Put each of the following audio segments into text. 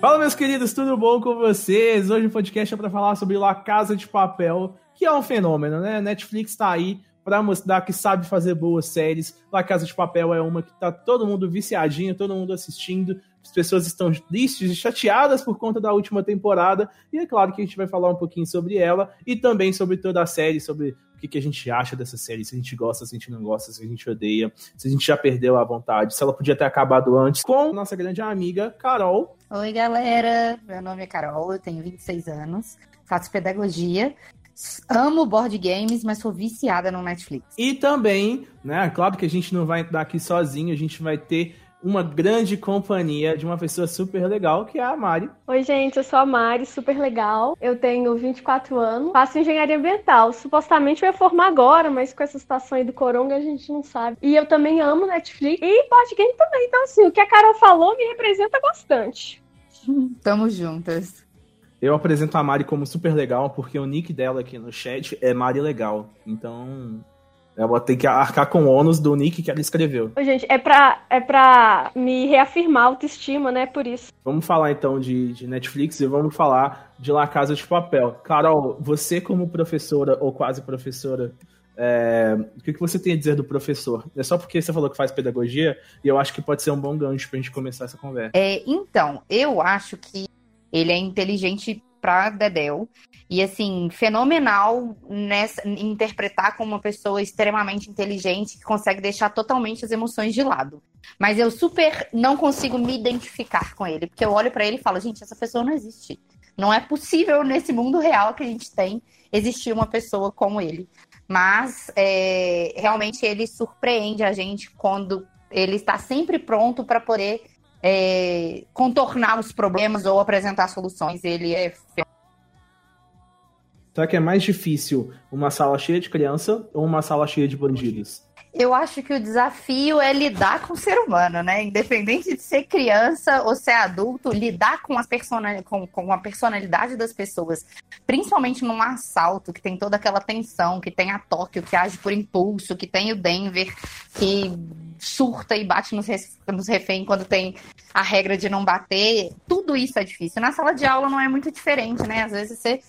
Fala, meus queridos, tudo bom com vocês? Hoje o podcast é para falar sobre La Casa de Papel, que é um fenômeno, né? Netflix tá aí para mostrar que sabe fazer boas séries. La Casa de Papel é uma que tá todo mundo viciadinho, todo mundo assistindo. As pessoas estão tristes e chateadas por conta da última temporada. E é claro que a gente vai falar um pouquinho sobre ela e também sobre toda a série, sobre o que, que a gente acha dessa série, se a gente gosta, se a gente não gosta, se a gente odeia, se a gente já perdeu a vontade, se ela podia ter acabado antes, com nossa grande amiga Carol. Oi, galera. Meu nome é Carol, eu tenho 26 anos, faço pedagogia. Amo board games, mas sou viciada no Netflix. E também, né? Claro que a gente não vai estar aqui sozinho, a gente vai ter uma grande companhia de uma pessoa super legal, que é a Mari. Oi, gente, eu sou a Mari, super legal. Eu tenho 24 anos, faço engenharia ambiental. Supostamente eu ia formar agora, mas com essa situação aí do coronga a gente não sabe. E eu também amo Netflix e board game também. Então, assim, o que a Carol falou me representa bastante. Tamo juntas. Eu apresento a Mari como super legal, porque o nick dela aqui no chat é Mari Legal. Então, ela tem que arcar com o ônus do nick que ela escreveu. Gente, é pra, é pra me reafirmar a autoestima, né? Por isso. Vamos falar então de, de Netflix e vamos falar de La Casa de Papel. Carol, você como professora ou quase professora, é, o que, que você tem a dizer do professor? É só porque você falou que faz pedagogia e eu acho que pode ser um bom gancho pra gente começar essa conversa. É, então, eu acho que ele é inteligente pra Dedel. E, assim, fenomenal nessa, interpretar como uma pessoa extremamente inteligente que consegue deixar totalmente as emoções de lado. Mas eu super não consigo me identificar com ele, porque eu olho para ele e falo, gente, essa pessoa não existe. Não é possível nesse mundo real que a gente tem existir uma pessoa como ele. Mas é, realmente ele surpreende a gente quando ele está sempre pronto para poder é, contornar os problemas ou apresentar soluções. Ele é Será que é mais difícil uma sala cheia de criança ou uma sala cheia de bandidos? Eu acho que o desafio é lidar com o ser humano, né? Independente de ser criança ou ser adulto, lidar com, as personal... com, com a personalidade das pessoas. Principalmente num assalto, que tem toda aquela tensão, que tem a Tóquio, que age por impulso, que tem o Denver, que surta e bate nos, nos reféns quando tem a regra de não bater. Tudo isso é difícil. Na sala de aula não é muito diferente, né? Às vezes você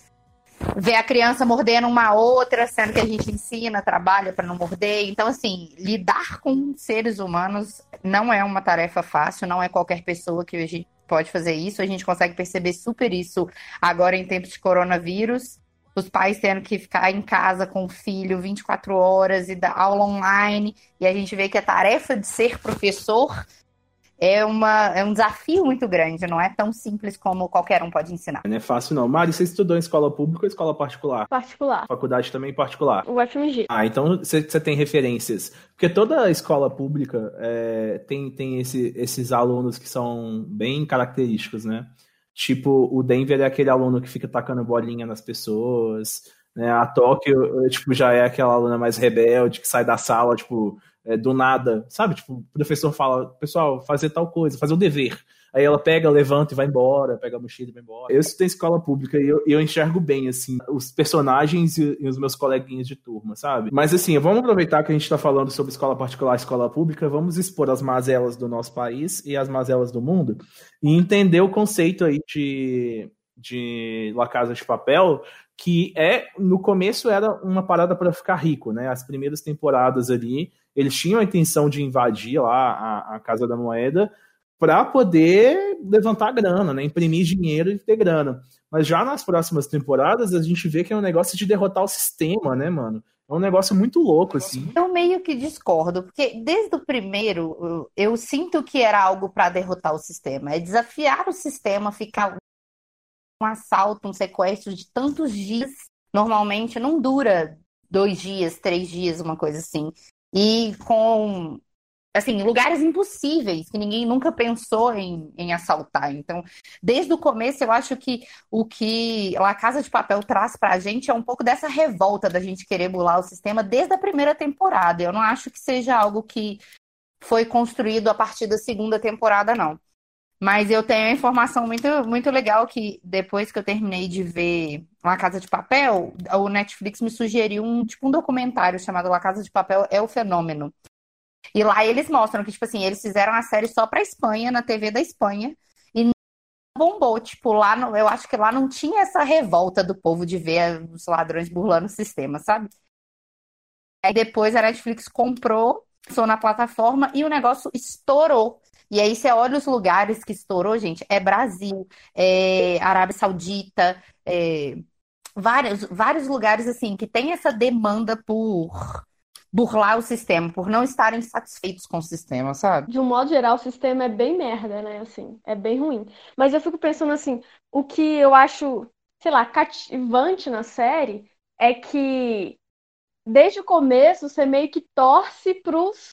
ver a criança mordendo uma outra, sendo que a gente ensina, trabalha para não morder. Então, assim, lidar com seres humanos não é uma tarefa fácil, não é qualquer pessoa que a gente pode fazer isso. A gente consegue perceber super isso agora em tempos de coronavírus. Os pais tendo que ficar em casa com o filho 24 horas e dar aula online. E a gente vê que a tarefa de ser professor é, uma, é um desafio muito grande, não é tão simples como qualquer um pode ensinar. Não é fácil, não. Mari, você estudou em escola pública ou escola particular? Particular. Faculdade também particular? O FMG. Ah, então você, você tem referências. Porque toda escola pública é, tem, tem esse, esses alunos que são bem característicos, né? Tipo, o Denver é aquele aluno que fica tacando bolinha nas pessoas, né? A Tóquio, tipo, já é aquela aluna mais rebelde que sai da sala, tipo, é, do nada, sabe? Tipo, o professor fala, pessoal, fazer tal coisa, fazer o dever. Aí ela pega, levanta e vai embora, pega a mochila e vai embora. Eu estou em escola pública e eu, eu enxergo bem, assim, os personagens e, e, os meus coleguinhas de turma, sabe? Mas, assim, vamos aproveitar que a gente está falando sobre escola particular e escola pública, vamos expor as mazelas do nosso país e as mazelas do mundo e entender o conceito aí de, de La Casa de Papel, que é, no começo era uma parada para ficar rico, né? As primeiras temporadas ali eles tinham a intenção de invadir lá a, a Casa da Moeda para poder levantar grana, né? imprimir dinheiro e ter grana. Mas já nas próximas temporadas a gente vê que é um negócio de derrotar o sistema, né, mano? É um negócio muito louco, assim. Eu meio que discordo, porque desde o primeiro eu, eu sinto que era algo para derrotar o sistema. É desafiar o sistema, ficar um assalto, um sequestro de tantos dias. Normalmente não dura dois dias, três dias, uma coisa assim e com assim, lugares impossíveis que ninguém nunca pensou em, em assaltar. Então, desde o começo, eu acho que o que a Casa de Papel traz para a gente é um pouco dessa revolta da gente querer bular o sistema desde a primeira temporada. Eu não acho que seja algo que foi construído a partir da segunda temporada, não. Mas eu tenho uma informação muito, muito legal que depois que eu terminei de ver La Casa de Papel, o Netflix me sugeriu um tipo um documentário chamado La Casa de Papel é o fenômeno. E lá eles mostram que tipo assim, eles fizeram a série só para Espanha, na TV da Espanha, e bombou. Tipo, lá no, eu acho que lá não tinha essa revolta do povo de ver os ladrões burlando o sistema, sabe? Aí depois a Netflix comprou, sou na plataforma e o negócio estourou. E aí você olha os lugares que estourou, gente, é Brasil, é Arábia Saudita, é vários, vários lugares assim que tem essa demanda por burlar o sistema, por não estarem satisfeitos com o sistema, sabe? De um modo geral, o sistema é bem merda, né? Assim, é bem ruim. Mas eu fico pensando assim, o que eu acho, sei lá, cativante na série é que desde o começo você meio que torce pros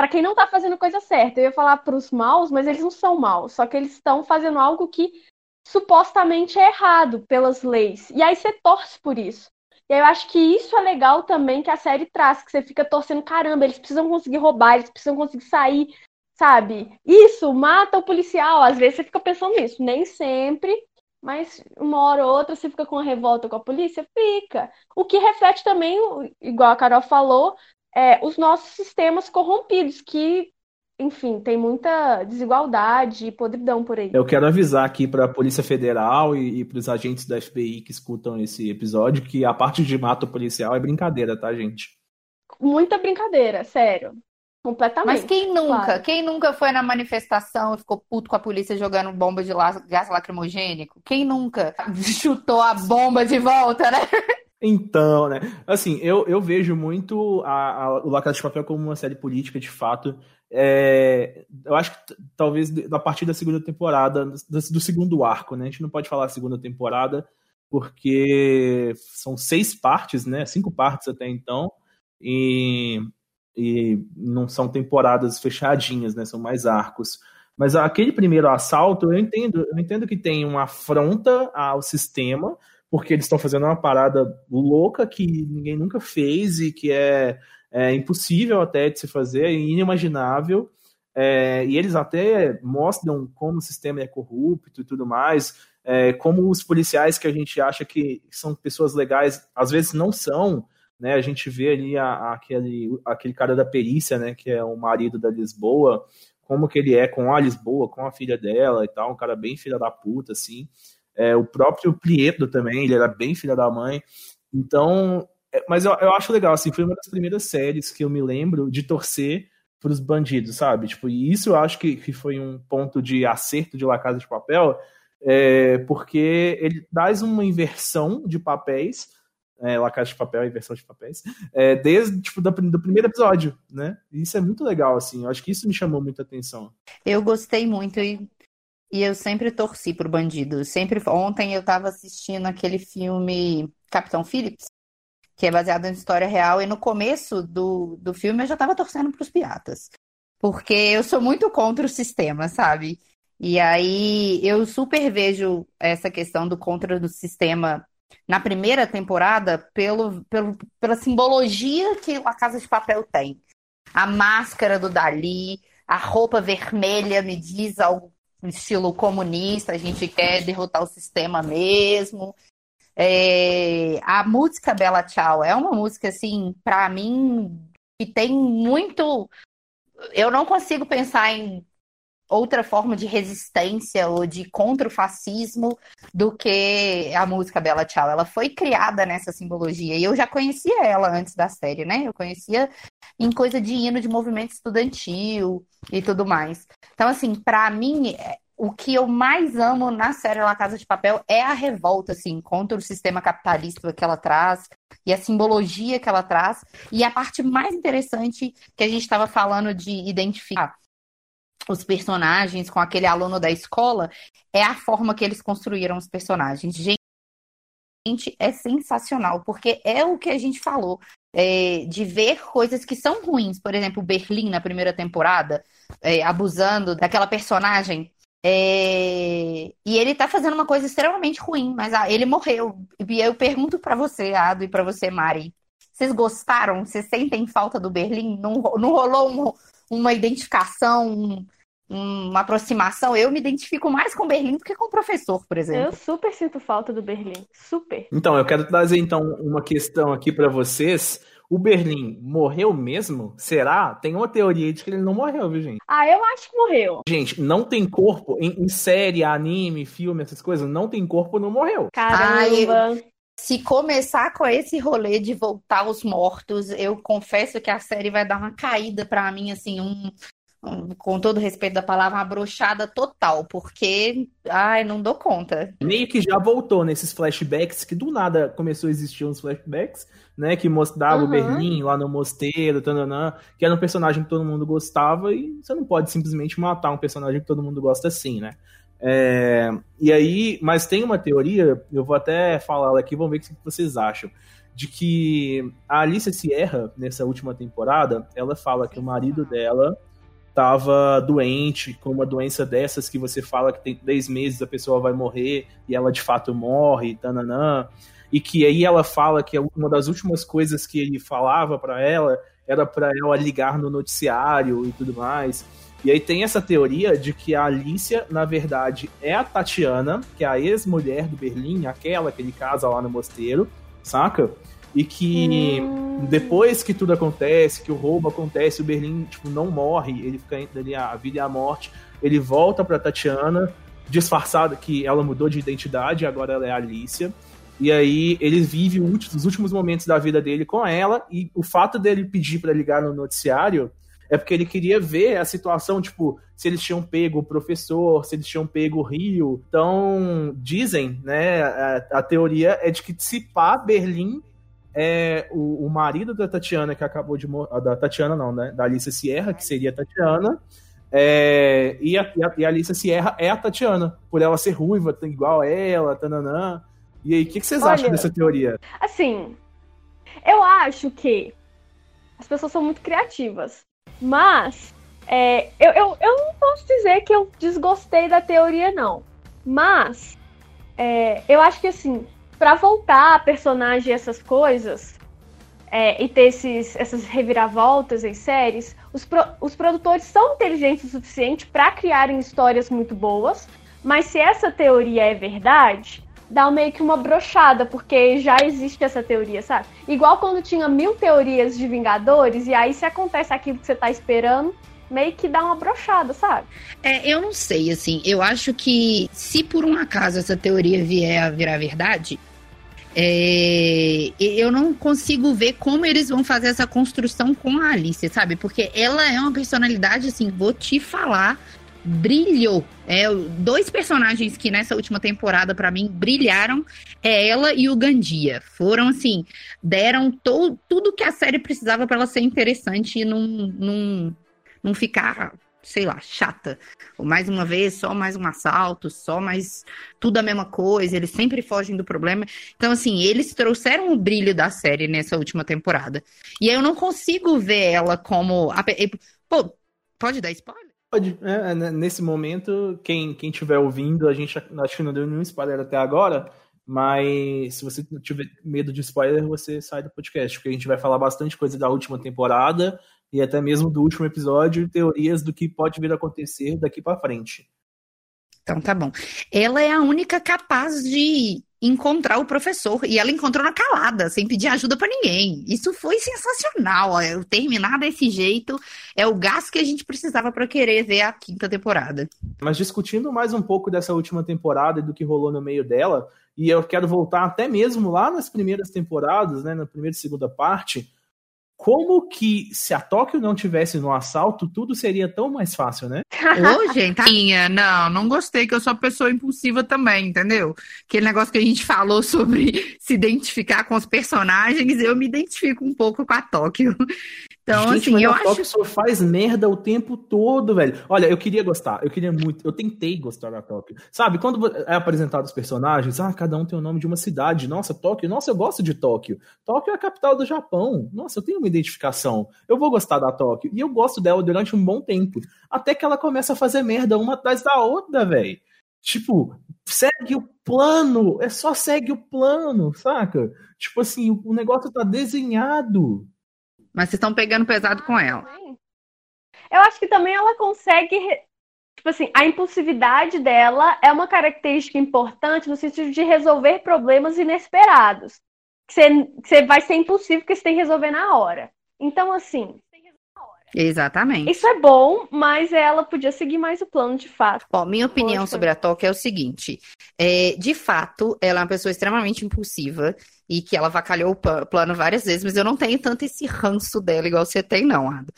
para quem não tá fazendo coisa certa. Eu ia falar pros maus, mas eles não são maus, só que eles estão fazendo algo que supostamente é errado pelas leis. E aí você torce por isso. E eu acho que isso é legal também que a série traz, que você fica torcendo, caramba, eles precisam conseguir roubar, eles precisam conseguir sair, sabe? Isso, mata o policial. Às vezes você fica pensando nisso, nem sempre, mas uma hora ou outra você fica com uma revolta com a polícia, fica. O que reflete também, igual a Carol falou, é, os nossos sistemas corrompidos, que enfim, tem muita desigualdade e podridão por aí. Eu quero avisar aqui para a Polícia Federal e, e para os agentes da FBI que escutam esse episódio que a parte de mato policial é brincadeira, tá, gente? Muita brincadeira, sério. Completamente. Mas quem nunca? Claro. Quem nunca foi na manifestação e ficou puto com a polícia jogando bomba de gás lacrimogênico? Quem nunca chutou a bomba de volta, né? Então, né? Assim, eu, eu vejo muito a, a, o La Casa de Papel como uma série política, de fato. É, eu acho que talvez a partir da segunda temporada, do, do, segundo arco, né? A gente não pode falar segunda temporada, porque são seis partes, né? Cinco partes até então, e, e não são temporadas fechadinhas, né? São mais arcos. Mas aquele primeiro assalto, eu entendo, eu entendo que tem uma afronta ao sistema, porque eles estão fazendo uma parada louca que ninguém nunca fez e que é é impossível até de se fazer, é inimaginável. É, e eles até mostram como o sistema é corrupto e tudo mais, é, como os policiais que a gente acha que são pessoas legais, às vezes não são, né? A gente vê ali a, a, aquele, aquele cara da perícia, né? Que é o marido da Lisboa, como que ele é com a Lisboa, com a filha dela e tal, um cara bem filha da puta, assim. É, o próprio Prieto também, ele era bem filha da mãe. Então, é, mas eu, eu acho legal, assim, foi uma das primeiras séries que eu me lembro de torcer para os bandidos, sabe? Tipo, e isso eu acho que, que foi um ponto de acerto de La Casa de Papel, é, porque ele traz uma inversão de papéis, é, La Casa de Papel, inversão de papéis, é, desde tipo, do, do, primeiro episódio, né? E isso é muito legal, assim, eu acho que isso me chamou muita atenção. Eu gostei muito e, e eu sempre torci pro bandido. Sempre, ontem eu tava assistindo aquele filme Capitão Phillips, que é baseado em história real, e no começo do, do filme eu já estava torcendo para os piratas. Porque eu sou muito contra o sistema, sabe? E aí eu super vejo essa questão do contra do sistema na primeira temporada pelo, pelo, pela simbologia que a Casa de Papel tem. A máscara do Dali, a roupa vermelha me diz algo estilo comunista, a gente quer derrotar o sistema mesmo. É, a música Bela Tchau é uma música, assim, para mim, que tem muito. Eu não consigo pensar em outra forma de resistência ou de contra o fascismo do que a música Bela Tchau. Ela foi criada nessa simbologia e eu já conhecia ela antes da série, né? Eu conhecia em coisa de hino de movimento estudantil e tudo mais. Então, assim, para mim, o que eu mais amo na série La Casa de Papel é a revolta, assim, contra o sistema capitalista que ela traz e a simbologia que ela traz. E a parte mais interessante que a gente estava falando de identificar os personagens com aquele aluno da escola é a forma que eles construíram os personagens. Gente, é sensacional, porque é o que a gente falou. É, de ver coisas que são ruins. Por exemplo, Berlim na primeira temporada, é, abusando daquela personagem é... E ele tá fazendo uma coisa extremamente ruim, mas ah, ele morreu. E eu pergunto para você, Ado, e para você, Mari. Vocês gostaram? Vocês sentem falta do Berlim? Não, não rolou um, uma identificação, um, uma aproximação? Eu me identifico mais com o Berlim do que com o professor, por exemplo. Eu super sinto falta do Berlim. Super. Então, eu quero trazer então uma questão aqui para vocês O Berlim morreu mesmo? Será? Tem uma teoria de que ele não morreu, viu, gente? Ah, eu acho que morreu. Gente, não tem corpo em, em série, anime, filme, essas coisas, não tem corpo, não morreu. Caramba. Se começar com esse rolê de voltar aos mortos, eu confesso que a série vai dar uma caída pra mim, assim, um, com todo respeito da palavra, uma brochada total, porque, ai, não dou conta. Meio que já voltou nesses flashbacks, que do nada começou a existir uns flashbacks, né, que mostrava uhum. o Berlim lá no mosteiro, tananã, que era um personagem que todo mundo gostava, e você não pode simplesmente matar um personagem que todo mundo gosta assim, né. É, e aí, mas tem uma teoria, eu vou até falar ela aqui, vamos ver o que vocês acham de que a Alicia Sierra, nessa última temporada, ela fala que o marido dela estava doente, com uma doença dessas que você fala que tem três meses a pessoa vai morrer e ela de fato morre, tananã. E que aí ela fala que uma das últimas coisas que ele falava para ela era para ela ligar no noticiário e tudo mais. E aí tem essa teoria de que a Alicia, na verdade, é a Tatiana, que é a ex-mulher do Berlim, aquela que ele casa lá no mosteiro, saca? E que hum. depois que tudo acontece, que o roubo acontece, o Berlim tipo, não morre, ele fica entre ali a vida e a morte. Ele volta pra Tatiana, disfarçada que ela mudou de identidade, agora ela é a Alicia. E aí ele vive os últimos momentos da vida dele com ela, e o fato dele pedir para ligar no noticiário é porque ele queria ver a situação, tipo, se eles tinham pego o professor, se eles tinham pego o Rio. Então, dizem, né, a, a teoria é de que se pá, Berlim é o, o, marido da Tatiana, que acabou de morrer. Da Tatiana, não, né? Da Alicia Sierra, que seria a Tatiana. É, e, a, e, a, e a Alicia Sierra é a Tatiana, por ela ser ruiva, igual a ela, tananã. E aí, o que, que, vocês Olha, acham dessa teoria? Assim, eu acho que as pessoas são muito criativas. Mas, é, eu, eu, eu não posso dizer que eu desgostei da teoria, não. Mas, é, eu acho que, assim, para voltar a personagem essas coisas é, e ter esses, essas reviravoltas em séries, os, pro, os produtores são inteligentes o suficiente para criarem histórias muito boas, mas se essa teoria é verdade, dá meio que uma brochada, porque já existe essa teoria, sabe? Igual quando tinha mil teorias de Vingadores, e aí se acontece aquilo que você tá esperando, meio que dá uma brochada, sabe? É, eu não sei, assim, eu acho que se por um acaso essa teoria vier a virar verdade, é, eu não consigo ver como eles vão fazer essa construção com a Alice, sabe? Porque ela é uma personalidade, assim, vou te falar, brilhou. É, dois personagens que nessa última temporada, para mim, brilharam é ela e o Gandia. Foram, assim, deram to, tudo que a série precisava para ela ser interessante e não, não, não ficar sei lá, chata. Mais uma vez, só mais um assalto, só mais tudo a mesma coisa, eles sempre fogem do problema. Então, assim, eles trouxeram o brilho da série nessa última temporada. E eu não consigo ver ela como. Pô, pode dar spoiler? Pode. É, é né, nesse momento, quem, quem tiver ouvindo, a gente acho que não deu nenhum spoiler até agora. Mas se você tiver medo de spoiler, você sai do podcast, porque a gente vai falar bastante coisa da última temporada e até mesmo do último episódio, teorias do que pode vir a acontecer daqui para frente. Então tá bom. Ela é a única capaz de encontrar o professor e ela encontrou na calada, sem pedir ajuda para ninguém. Isso foi sensacional. Eu terminar desse jeito é o gás que a gente precisava para querer ver a quinta temporada. Mas discutindo mais um pouco dessa última temporada e do que rolou no meio dela, e eu quero voltar até mesmo lá nas primeiras temporadas, né, na primeira e segunda parte, como que se a Tóquio não tivesse no assalto, tudo seria tão mais fácil, né? Ô, gente, não, não gostei que eu sou pessoa impulsiva também, entendeu? Aquele negócio que a gente falou sobre se identificar com os personagens, eu me identifico um pouco com a Tóquio. Então, Gente, assim, eu acho. Tóquio só faz merda o tempo todo, velho. Olha, eu queria gostar, eu queria muito, eu tentei gostar da Tóquio. Sabe, quando é apresentado os personagens, ah, cada um tem o nome de uma cidade. Nossa, Tóquio, nossa, eu gosto de Tóquio. Tóquio é a capital do Japão. Nossa, eu tenho uma identificação. Eu vou gostar da Tóquio. E eu gosto dela durante um bom tempo. Até que ela começa a fazer merda uma atrás da outra, velho. Tipo, segue o plano, é só segue o plano, saca? Tipo assim, o negócio tá desenhado. Mas vocês estão pegando pesado com ela. Eu acho que também ela consegue. Tipo assim, a impulsividade dela é uma característica importante no sentido de resolver problemas inesperados. que você, que você vai ser impossível porque você tem que resolver na hora. Então, assim, Exatamente. isso é bom, mas ela podia seguir mais o plano de fato. Ó, minha opinião Poxa. sobre a Tóquio é o seguinte: é, de fato, ela é uma pessoa extremamente impulsiva e que ela vacalhou o plano várias vezes, mas eu não tenho tanto esse ranço dela igual você tem, não, Ado.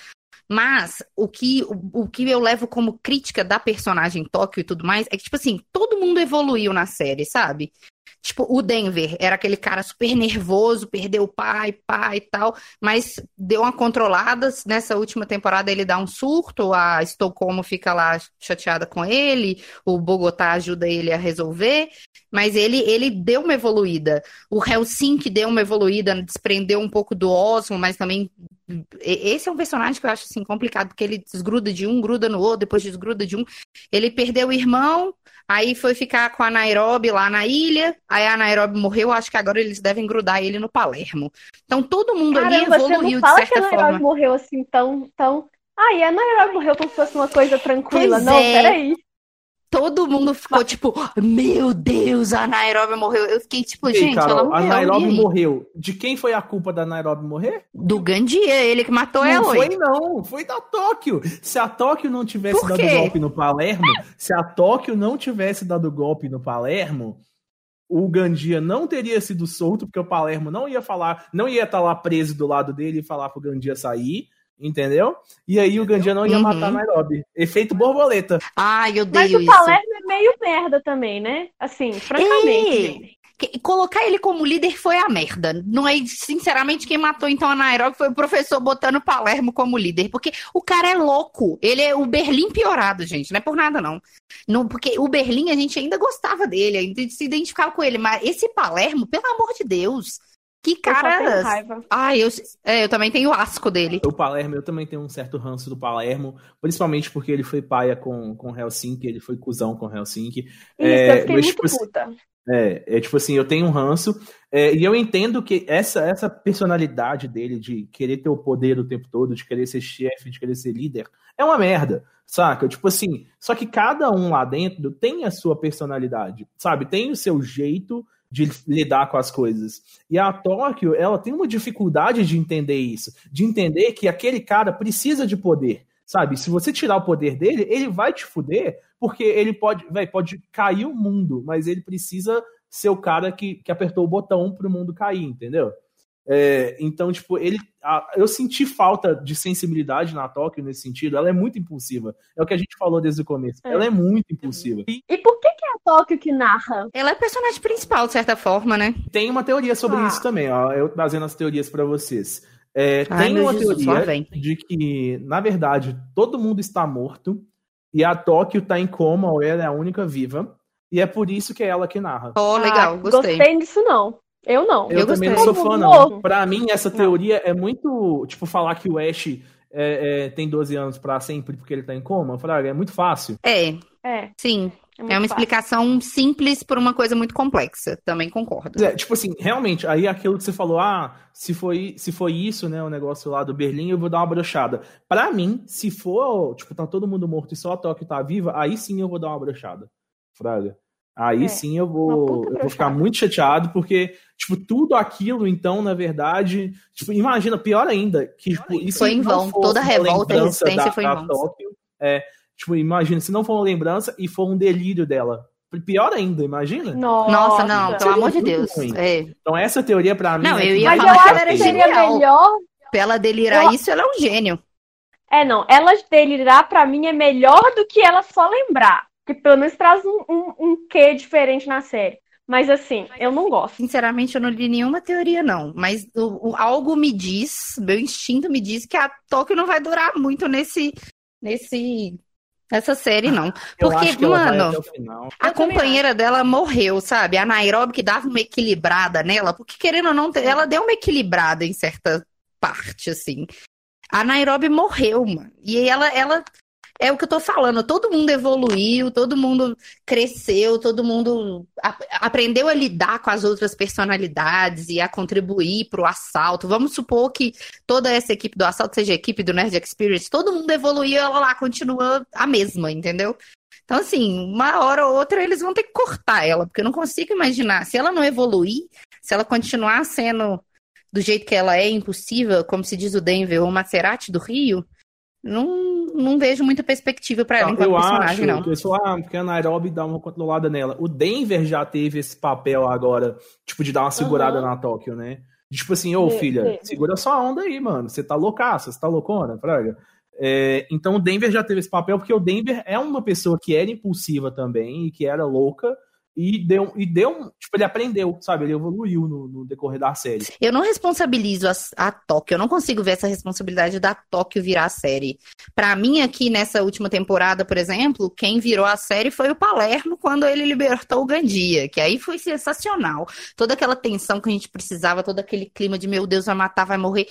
Mas o que, o, o que eu levo como crítica da personagem Tóquio e tudo mais é que, tipo assim, todo mundo evoluiu na série, sabe? Tipo, o Denver era aquele cara super nervoso, perdeu o pai, pai e tal, mas deu uma controlada. Nessa última temporada ele dá um surto, a Estocolmo fica lá chateada com ele, o Bogotá ajuda ele a resolver, mas ele, ele deu uma evoluída. O Helsinki deu uma evoluída, desprendeu um pouco do Osmo, mas também. Esse é um personagem que eu acho assim complicado, porque ele desgruda de um, gruda no outro, depois desgruda de um. Ele perdeu o irmão, Aí foi ficar com a Nairobi lá na ilha. Aí a Nairobi morreu. Acho que agora eles devem grudar ele no Palermo. Então todo mundo ali Caramba, você evoluiu não de fala que certa a Nairobi forma. morreu assim tão, tão... Ah, e a Nairobi morreu como se fosse uma coisa tranquila. Pois não, é. peraí. Todo mundo ficou tipo, meu Deus, a Nairobi morreu. Eu fiquei tipo, Ei, gente, ela Carol, morreu. a Nairobi morreu. De quem foi a culpa da Nairobi morrer? Do Gandia, ele que matou ela. Não foi, não. Foi da Tóquio. Se a Tóquio não tivesse dado golpe no Palermo, se a Tóquio não tivesse dado golpe no Palermo, o Gandia não teria sido solto, porque o Palermo não ia falar, não ia estar lá preso do lado dele e falar pro Gandia sair, entendeu? E aí o Gandia não ia Uhum. matar a Nairobi. Efeito borboleta. Ai, eu Mas odeio o isso. Palermo é meio merda também, né? Assim, francamente. Que- Colocar ele como líder foi a merda. Não é, sinceramente, quem matou então a Nairobi foi o professor botando o Palermo como líder. Porque o cara é louco. Ele é o Berlim piorado, gente. Não é por nada, não. não porque o Berlim a gente ainda gostava dele, ainda se identificava com ele. Mas esse Palermo, pelo amor de Deus. Que cara. raiva. Ai, eu, é, eu também tenho asco dele. O Palermo, eu também tenho um certo ranço do Palermo, principalmente porque ele foi paia com, com Helsinki, ele foi cuzão com Helsinki. Isso, É, eu fiquei mas, muito tipo assim, puta. É, é tipo assim, eu tenho um ranço, é, e eu entendo que essa, essa personalidade dele de querer ter o poder o tempo todo, de querer ser chefe, de querer ser líder, é uma merda, saca? Tipo assim, só que cada um lá dentro tem a sua personalidade, sabe? Tem o seu jeito de lidar com as coisas. E a Tóquio, ela tem uma dificuldade de entender isso, de entender que aquele cara precisa de poder, sabe? Se você tirar o poder dele, ele vai te fuder, porque ele pode, véi, pode cair o mundo, mas ele precisa ser o cara que, que apertou o botão pro mundo cair, entendeu? É, então, tipo, ele. a- eu senti falta de sensibilidade na Tóquio nesse sentido. Ela é muito impulsiva. É o que a gente falou desde o começo. É. Ela é muito impulsiva. E E por que, que é a Tóquio que narra? Ela é personagem principal, de certa forma, né? tem uma teoria sobre Ah. isso também, ó. Eu trazendo as teorias pra vocês. É, Ai, tem uma Jesus, teoria de que, na verdade, todo mundo está morto e a Tóquio tá em coma ou ela é a única viva. E é por isso que é ela que narra. Oh, legal, Ah, gostei. disso, não. Eu não. Eu, Eu também não gostei. sou fã, não. Pra mim, essa Não. teoria é muito. Tipo, falar que o Ash é, é, tem 12 anos pra sempre porque ele tá em coma. Fraga, é muito fácil. É, É, sim. é, É uma fácil. explicação simples por uma coisa muito complexa. Também concordo. É, tipo assim, realmente, aí aquilo que você falou, ah, se foi, se foi isso, né, o negócio lá do Berlim, eu vou dar uma brochada. Pra mim, se for, tipo, tá todo mundo morto e só a Tóquio tá viva, aí sim eu vou dar uma brochada. Fraga. Aí É, sim eu vou, eu vou ficar muito chateado, porque, tipo, tudo aquilo, então, na verdade, tipo, imagina, pior ainda, que, tipo, isso Foi em não vão. fosse Toda uma revolta lembrança resistência da- foi em vão. Tóquio, é, tipo, imagina, se não for uma lembrança e for um delírio dela. Pior ainda, imagina? Nossa, não, pelo amor de Deus. É. Então essa teoria pra mim Não, é eu que ia Mas eu falar que acho ela que era seria genial. melhor. Pra ela delirar Eu- isso, ela é um gênio. É, não. Ela delirar, pra mim, é melhor do que ela só lembrar. Porque pelo menos traz um, um, um quê diferente na série. Mas assim, eu não gosto. Sinceramente, eu não li nenhuma teoria, não. Mas o, o- algo me diz, meu instinto me diz que a Tóquio não vai durar muito nesse. nesse nessa série, não. Eu Porque, acho que ela vai mano, até o final. A Eu companheira dela morreu, sabe? A Nairobi que dava uma equilibrada nela, porque querendo ou não, ela deu uma equilibrada em certa parte, assim. A Nairobi morreu, mano. E ela, ela é o que eu tô falando, todo mundo evoluiu, todo mundo cresceu, todo mundo aprendeu a lidar com as outras personalidades e a contribuir pro assalto. Vamos supor que toda essa equipe do assalto seja a equipe do Nerd Experience, todo mundo evoluiu, ela lá continua a mesma, entendeu? Então, assim, uma hora ou outra eles vão ter que cortar ela, porque eu não consigo imaginar. Se ela não evoluir, se ela continuar sendo do jeito que ela é, impossível, como se diz o Denver, o Maserati do Rio, não, não vejo muita perspectiva para ela enquanto eu personagem, acho, não. Eu sou, ah, porque a Nairobi dá uma controlada nela. O Denver já teve esse papel agora, tipo, de dar uma segurada Uhum. na Tóquio, né? De, Tipo assim, ô Teve, filha, segura sua onda aí, mano. Você tá loucaça, você tá loucona, praga. É, então o Denver já teve esse papel, porque o Denver é uma pessoa que era impulsiva também e que era louca. E deu, e deu, tipo, ele aprendeu, sabe? Ele evoluiu no, no decorrer da série. Eu não responsabilizo a, a Tóquio, eu não consigo ver essa responsabilidade da Tóquio virar a série. Pra mim, aqui nessa última temporada, por exemplo, quem virou a série foi o Palermo quando ele libertou o Gandia, que aí foi sensacional. Toda aquela tensão que a gente precisava, todo aquele clima de meu Deus, vai matar, vai morrer.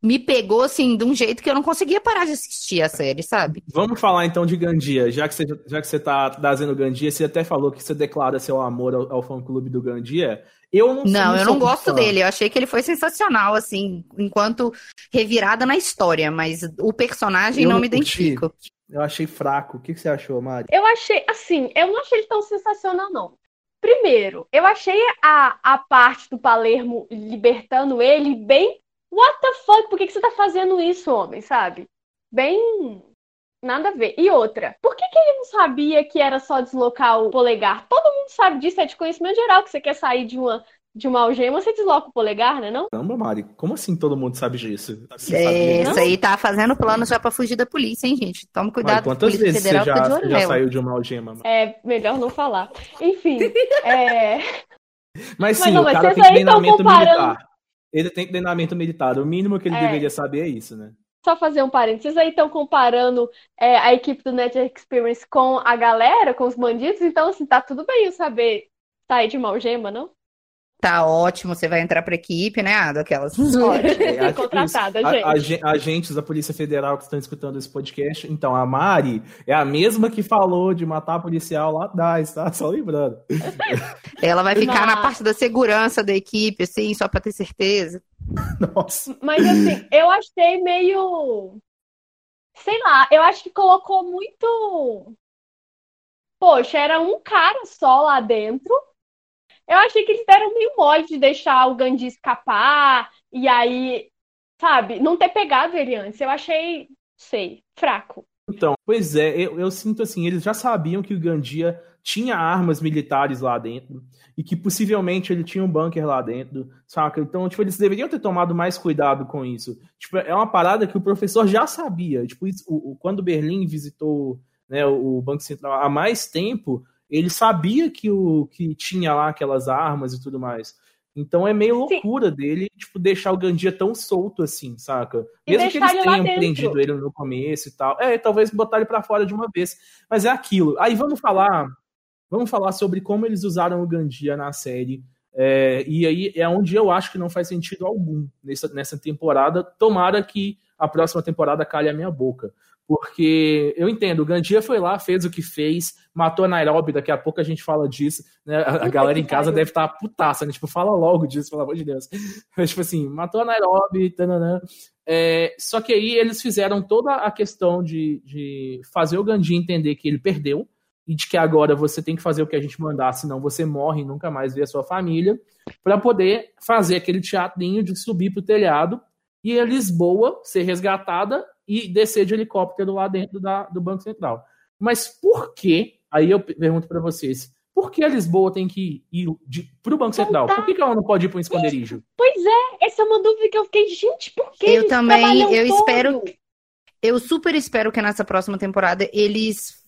Me pegou assim de um jeito que eu não conseguia parar de assistir a série, sabe? Vamos falar então de Gandia. Já que você, já que você tá trazendo Gandia, você até falou que você declara seu amor ao, ao fã-clube do Gandia. Eu não Não, eu não gosto fã. dele. Eu achei que ele foi sensacional, assim, enquanto revirada na história, mas o personagem Eu não me curti. identifico. Eu achei fraco. O que, que você achou, Mari? Eu achei, assim, eu não achei ele tão sensacional, não. Primeiro, eu achei a, a parte do Palermo libertando ele bem. What the fuck? Por que, que você tá fazendo isso, homem? Sabe? Bem. Nada a ver. E outra, por que, que ele não sabia que era só deslocar o polegar? Todo mundo sabe disso, é de conhecimento geral, que você quer sair de uma, de uma algema, você desloca o polegar, né? Não? Caramba, Mari, como assim todo mundo sabe disso? Você É, isso aí tá fazendo plano já pra fugir da polícia, hein, gente? Toma Mari, cuidado, a quantas Polícia vezes você Federal já, tá de você já nela. saiu de uma algema? Mari? É melhor não falar. Enfim, é. Mas Mas sim, não, o mas cara vocês tem treinamento comparando- militar. Ele tem treinamento militar. O mínimo que ele É. deveria saber é isso, né? Só fazer um parênteses. Vocês aí estão comparando é, a equipe do Net Experience com a galera, com os bandidos, então assim, tá tudo bem eu saber sair de uma algema, não? Tá ótimo, você vai entrar pra equipe, né? Ah, daquelas. Pode. É, acho que Contratada, os- gente. a- agen- agentes da Polícia Federal que estão escutando esse podcast. Então, a Mari é a mesma que falou de matar policial lá atrás, tá? Só lembrando. Ela vai ficar na Mas- parte da segurança da equipe, assim, só pra ter certeza. Nossa. Mas assim, eu achei meio. Sei lá, eu acho que colocou muito. Poxa, era um cara só lá dentro. Eu achei que eles deram meio mole de deixar o Gandhi escapar e aí, sabe, não ter pegado ele antes. Eu achei, sei, fraco. Então, pois é, eu, eu sinto assim, eles já sabiam que o Gandia tinha armas militares lá dentro e que possivelmente ele tinha um bunker lá dentro, saca? Então, tipo, eles deveriam ter tomado mais cuidado com isso. Tipo, é uma parada que o professor já sabia. Tipo, isso, o, o- quando Berlim visitou né, o, o Banco Central há mais tempo, ele sabia que, o, que tinha lá aquelas armas e tudo mais. Então é meio Sim. loucura dele, tipo, deixar o Gandia tão solto assim, saca? E Mesmo que eles ele tenham prendido ele no começo e tal. É, talvez botar ele pra fora de uma vez. Mas é aquilo. Aí vamos falar, vamos falar sobre como eles usaram o Gandia na série. É, e aí é onde eu acho que não faz sentido algum nessa, nessa temporada. Tomara que a próxima temporada calhe a minha boca. Porque eu entendo, o Gandia foi lá, fez o que fez, matou a Nairobi, daqui a pouco a gente fala disso. Né? A, a galera em casa deve estar putaça, né? Tipo, fala logo disso, pelo amor de Deus. Mas, tipo assim, matou a Nairobi, tananã. É, só que aí eles fizeram toda a questão de, de fazer o Gandhi entender que ele perdeu e de que agora você tem que fazer o que a gente mandar, senão você morre e nunca mais vê a sua família, para poder fazer aquele teatrinho de subir pro telhado e a Lisboa ser resgatada e descer de helicóptero lá dentro da, do Banco Central. Mas por que? Aí eu pergunto para vocês. Por que a Lisboa tem que ir de, pro Banco Central? Por que, que ela não pode ir para um esconderijo? Pois é, essa é uma dúvida que eu fiquei, gente, por que Eu também, eu todo? espero- Eu super espero que nessa próxima temporada eles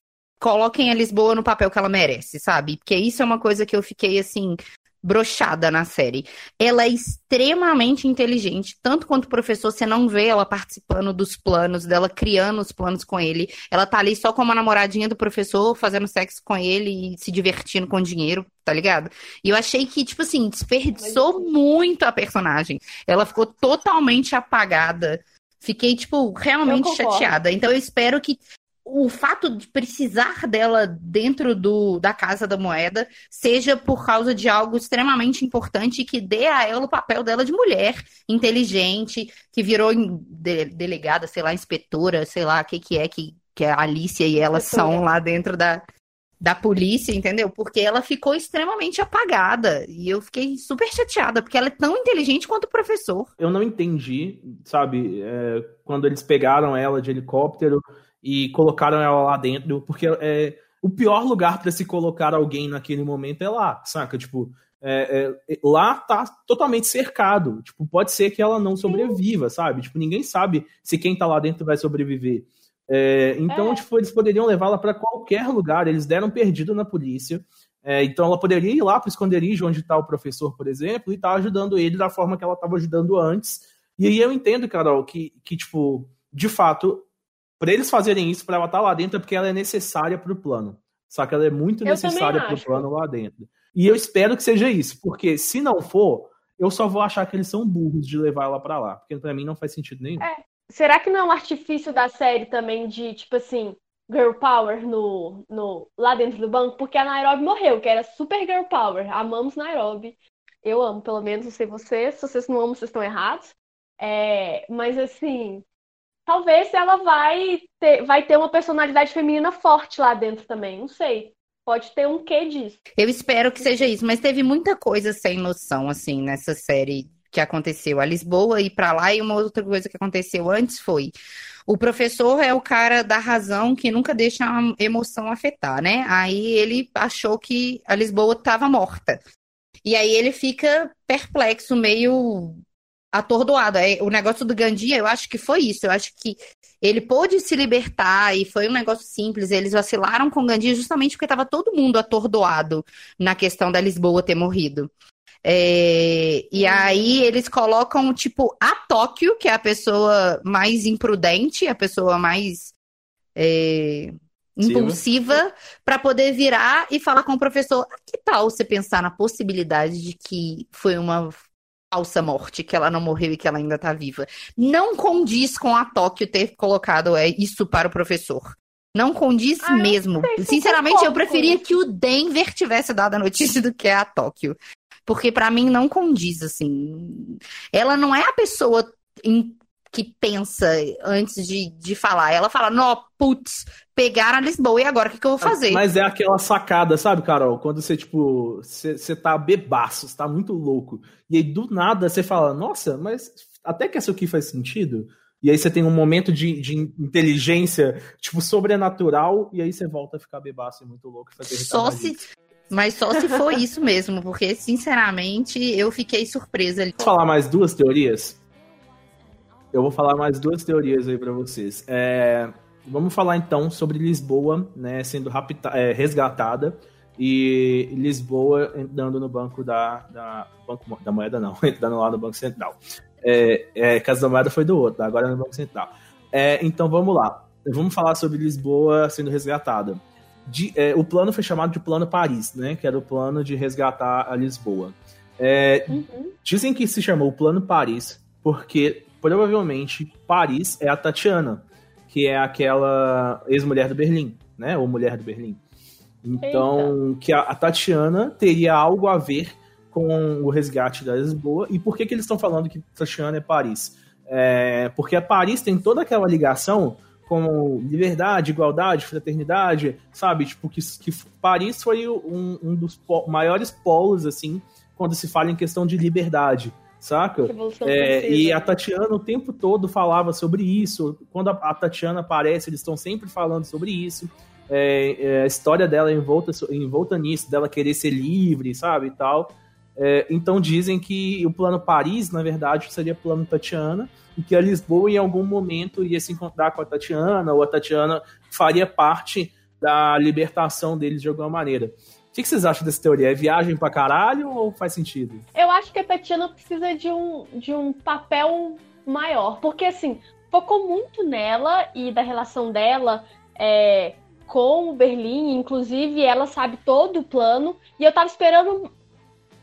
coloquem a Lisboa no papel que ela merece, sabe? Porque isso é uma coisa que eu fiquei assim brochada na série. Ela é extremamente inteligente, tanto quanto professor, você não vê ela participando dos planos, dela criando os planos com ele. Ela tá ali só como a namoradinha do professor, fazendo sexo com ele e se divertindo com dinheiro, tá ligado? E eu achei que, tipo assim, desperdiçou muito a personagem. Ela ficou totalmente apagada. Fiquei, tipo, realmente chateada. Então eu espero que o fato de precisar dela dentro do, da Casa da Moeda seja por causa de algo extremamente importante que dê a ela o papel dela de mulher inteligente, que virou de- delegada, sei lá, inspetora, sei lá, o que que é que, que a Alicia e ela são lá dentro da, da polícia, entendeu? Porque ela ficou extremamente apagada. E eu fiquei super chateada, porque ela é tão inteligente quanto o professor. Eu não entendi, sabe, é, quando eles pegaram ela de helicóptero e colocaram ela lá dentro, porque é, o pior lugar para se colocar alguém naquele momento é lá, saca? Tipo, é, é, lá tá totalmente cercado. Tipo, pode ser que ela não sobreviva, sabe? Tipo, ninguém sabe se quem tá lá dentro vai sobreviver. É, então, é. tipo, eles poderiam levá-la para qualquer lugar. Eles deram perdido na polícia. É, então, ela poderia ir lá para o esconderijo onde está o professor, por exemplo, e tá ajudando ele da forma que ela estava ajudando antes. E aí eu entendo, Carol, que, que tipo, de fato, para eles fazerem isso, para ela estar tá lá dentro, é porque ela é necessária para o plano. Só que ela é muito eu necessária para o plano lá dentro. E eu espero que seja isso, porque se não for, eu só vou achar que eles são burros de levar ela para lá, porque para mim não faz sentido nenhum. É, Será que não é um artifício da série também de, tipo assim, girl power no, no, lá dentro do banco? Porque a Nairobi morreu, que era super girl power. Amamos Nairobi. Eu amo, pelo menos, não sei vocês. Se vocês não amam, vocês estão errados. É, mas assim, talvez ela vai ter, vai ter uma personalidade feminina forte lá dentro também. Não sei. Pode ter um quê disso. Eu espero que seja isso, mas teve muita coisa sem noção, assim, nessa série que aconteceu. A Lisboa ir para lá e uma outra coisa que aconteceu antes foi o professor é o cara da razão que nunca deixa a emoção afetar, né? Aí ele achou que a Lisboa estava morta. E aí ele fica perplexo, meio atordoado. O negócio do Gandia, eu acho que foi isso. Eu acho que ele pôde se libertar e foi um negócio simples. Eles vacilaram com o Gandia justamente porque estava todo mundo atordoado na questão da Lisboa ter morrido. É, e aí eles colocam, tipo, a Tóquio, que é a pessoa mais imprudente, a pessoa mais é, impulsiva, para poder virar e falar com o professor: ah, que tal você pensar na possibilidade de que foi uma falsa morte, que ela não morreu e que ela ainda tá viva? Não condiz com a Tóquio ter colocado é, isso para o professor. Não condiz ah, mesmo. Sinceramente, eu preferia que o Denver tivesse dado a notícia do que a Tóquio porque para mim não condiz, assim. Ela não é a pessoa que pensa antes de, de falar. Ela fala, não, putz, pegaram a Lisboa e agora o que, que, eu vou fazer? Mas é aquela sacada, sabe, Carol? Quando você, tipo, você, você tá bebaço, você tá muito louco. E aí, do nada, você fala, nossa, mas até que isso aqui faz sentido. E aí você tem um momento de, de inteligência, tipo, sobrenatural, e aí você volta a ficar bebaço e muito louco. Só se, mas só se for isso mesmo, porque, sinceramente, eu fiquei surpresa. Posso falar mais duas teorias? Eu vou falar mais duas teorias aí para vocês. É, vamos falar então sobre Lisboa, né, sendo rapta, é, resgatada e Lisboa entrando no banco da, da, banco da moeda, não, entrando lá no Banco Central. É, é, Casa da Moeda foi do outro, agora é no Banco Central. É, então vamos lá. Vamos falar sobre Lisboa sendo resgatada de, é, o plano foi chamado de Plano Paris, né? Que era o plano de resgatar a Lisboa. É, uhum. Dizem que se chamou Plano Paris porque provavelmente Paris é a Tatiana, que é aquela ex-mulher do Berlim, né? Ou mulher do Berlim. Então, Eita. que a, a, Tatiana teria algo a ver com o resgate da Lisboa. E por que, que eles estão falando que Tatiana é Paris? É, porque a Paris tem toda aquela ligação como liberdade, igualdade, fraternidade, sabe? Tipo, que, que Paris foi um, um dos po maiores polos, assim, quando se fala em questão de liberdade, saca? É, e a Tatiana o tempo todo falava sobre isso. Quando a, a Tatiana aparece, eles estão sempre falando sobre isso. É, é, a história dela envolta, envolta nisso, dela querer ser livre, sabe? E tal. É, então dizem que o plano Paris, na verdade, seria plano Tatiana e que a Lisboa em algum momento ia se encontrar com a Tatiana, ou a Tatiana faria parte da libertação deles de alguma maneira. O que, vocês acham dessa teoria? É viagem pra caralho ou faz sentido? Eu acho que a Tatiana precisa de um, de um papel maior, porque assim, focou muito nela e da relação dela é, com o Berlim, inclusive ela sabe todo o plano, e eu tava esperando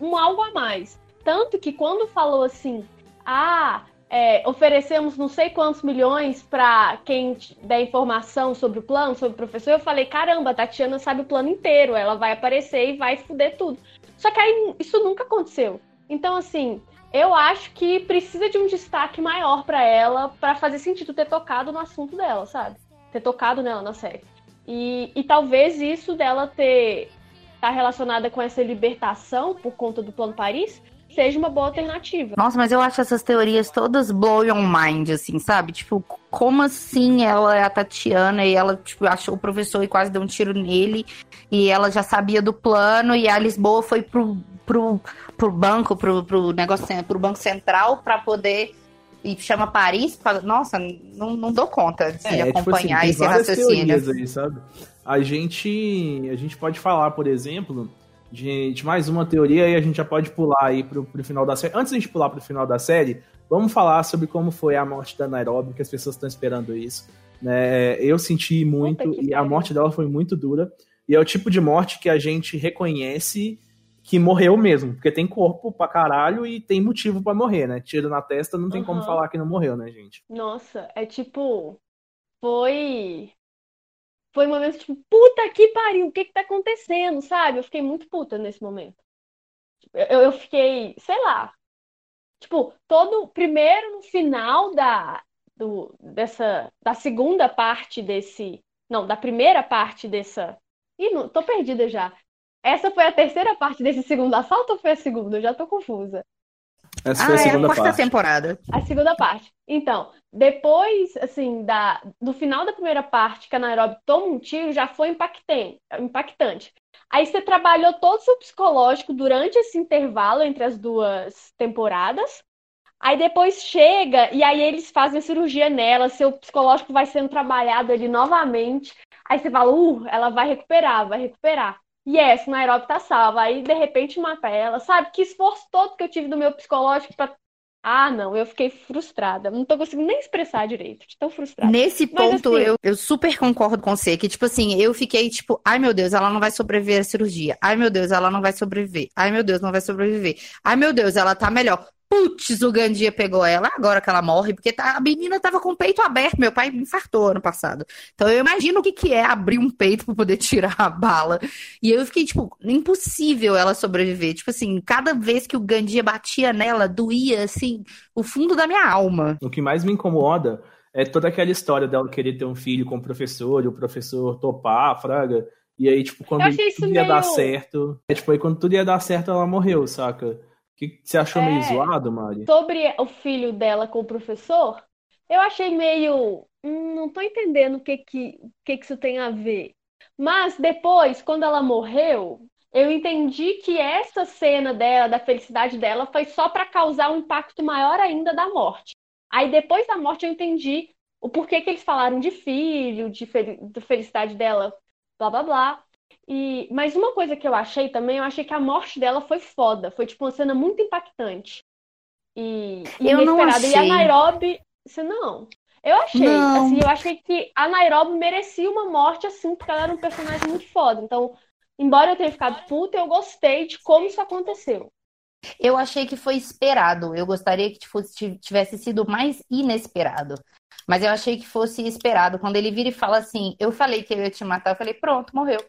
um, um algo a mais. Tanto que quando falou assim, ah, é, oferecemos não sei quantos milhões para quem der informação sobre o plano, sobre o professor. Eu falei, caramba, a Tatiana sabe o plano inteiro, ela vai aparecer e vai fuder tudo. Só que aí isso nunca aconteceu. Então, assim, eu acho que precisa de um destaque maior para ela para fazer sentido ter tocado no assunto dela, sabe? Ter tocado nela na série. E, e talvez isso dela ter tá relacionada com essa libertação por conta do Plano Paris seja uma boa alternativa. Nossa, mas eu acho essas teorias todas blow your mind, assim, sabe? Tipo, como assim ela é a Tatiana e ela, tipo, achou o professor e quase deu um tiro nele e ela já sabia do plano e a Lisboa foi pro, pro, pro banco, pro, pro negócio, pro Banco Central para poder e chama Paris, nossa, não, não dou conta de é, acompanhar tipo assim, esse raciocínio. Aí, sabe? A gente, a gente pode falar, por exemplo, de, de, mais uma teoria e a gente já pode pular aí pro, pro final da série. Antes de a gente pular pro final da série, vamos falar sobre como foi a morte da Nairobi, que as pessoas estão esperando isso. Né? Eu senti muito e a morte dela foi muito dura. E é o tipo de morte que a gente reconhece que morreu mesmo, porque tem corpo pra caralho e tem motivo para morrer, né? Tiro na testa, não tem uhum. como falar que não morreu, né, gente? Nossa, é tipo. Foi foi um momento tipo, puta que pariu, o que que tá acontecendo, sabe? Eu fiquei muito puta nesse momento. Eu, eu fiquei, sei lá. Tipo, todo. Primeiro, no final da, do, dessa. Da segunda parte desse. Não, da primeira parte dessa. Ih, não, tô perdida já. Essa foi a terceira parte desse segundo assalto ou foi a segunda? Eu já tô confusa. Essa foi ah, a segunda é a quarta parte. temporada. A segunda parte. Então, depois, assim, da, do final da primeira parte, que a Nairobi toma um tiro, já foi impactante. impactante. Aí você trabalhou todo o seu psicológico durante esse intervalo entre as duas temporadas. Aí depois chega e aí eles fazem a cirurgia nela, seu psicológico vai sendo trabalhado ali novamente. Aí você fala, uh, ela vai recuperar, vai recuperar yes, Nairobi tá salva. Aí, de repente, mata ela. Sabe? Que esforço todo que eu tive do meu psicológico pra. Ah, não, eu fiquei frustrada. Não tô conseguindo nem expressar direito. Tão frustrada. Nesse ponto, assim... eu, eu super concordo com você. Que, tipo assim, eu fiquei tipo, ai meu Deus, ela não vai sobreviver à cirurgia. Ai meu Deus, ela não vai sobreviver. Ai meu Deus, não vai sobreviver. Ai meu Deus, ela tá melhor. Putz, o Gandia pegou ela agora que ela morre, porque tá, a menina tava com o peito aberto. Meu pai me infartou ano passado. Então eu imagino o que, que é abrir um peito para poder tirar a bala. E eu fiquei, tipo, impossível ela sobreviver. Tipo assim, cada vez que o Gandia batia nela, doía, assim, o fundo da minha alma. O que mais me incomoda é toda aquela história dela querer ter um filho com o professor, e o professor topar, fraga. E aí, tipo, quando tudo ia meio... dar certo. É, tipo, aí quando tudo ia dar certo, ela morreu, saca? Que você achou é, meio zoado, Mari? Sobre o filho dela com o professor, eu achei meio. Hum, não tô entendendo o que que, o que que isso tem a ver. Mas depois, quando ela morreu, eu entendi que essa cena dela, da felicidade dela, foi só para causar um impacto maior ainda da morte. Aí depois da morte eu entendi o porquê que eles falaram de filho, de, fel de felicidade dela, blá blá blá. E, mas uma coisa que eu achei também, eu achei que a morte dela foi foda. Foi tipo uma cena muito impactante. E, e eu não achei. E a Nairobi. Você não. Eu achei, não. assim, eu achei que a Nairobi merecia uma morte assim, porque ela era um personagem muito foda. Então, embora eu tenha ficado puta, eu gostei de como isso aconteceu. Eu achei que foi esperado. Eu gostaria que fosse, tivesse sido mais inesperado. Mas eu achei que fosse esperado. Quando ele vira e fala assim, eu falei que eu ia te matar, eu falei, pronto, morreu.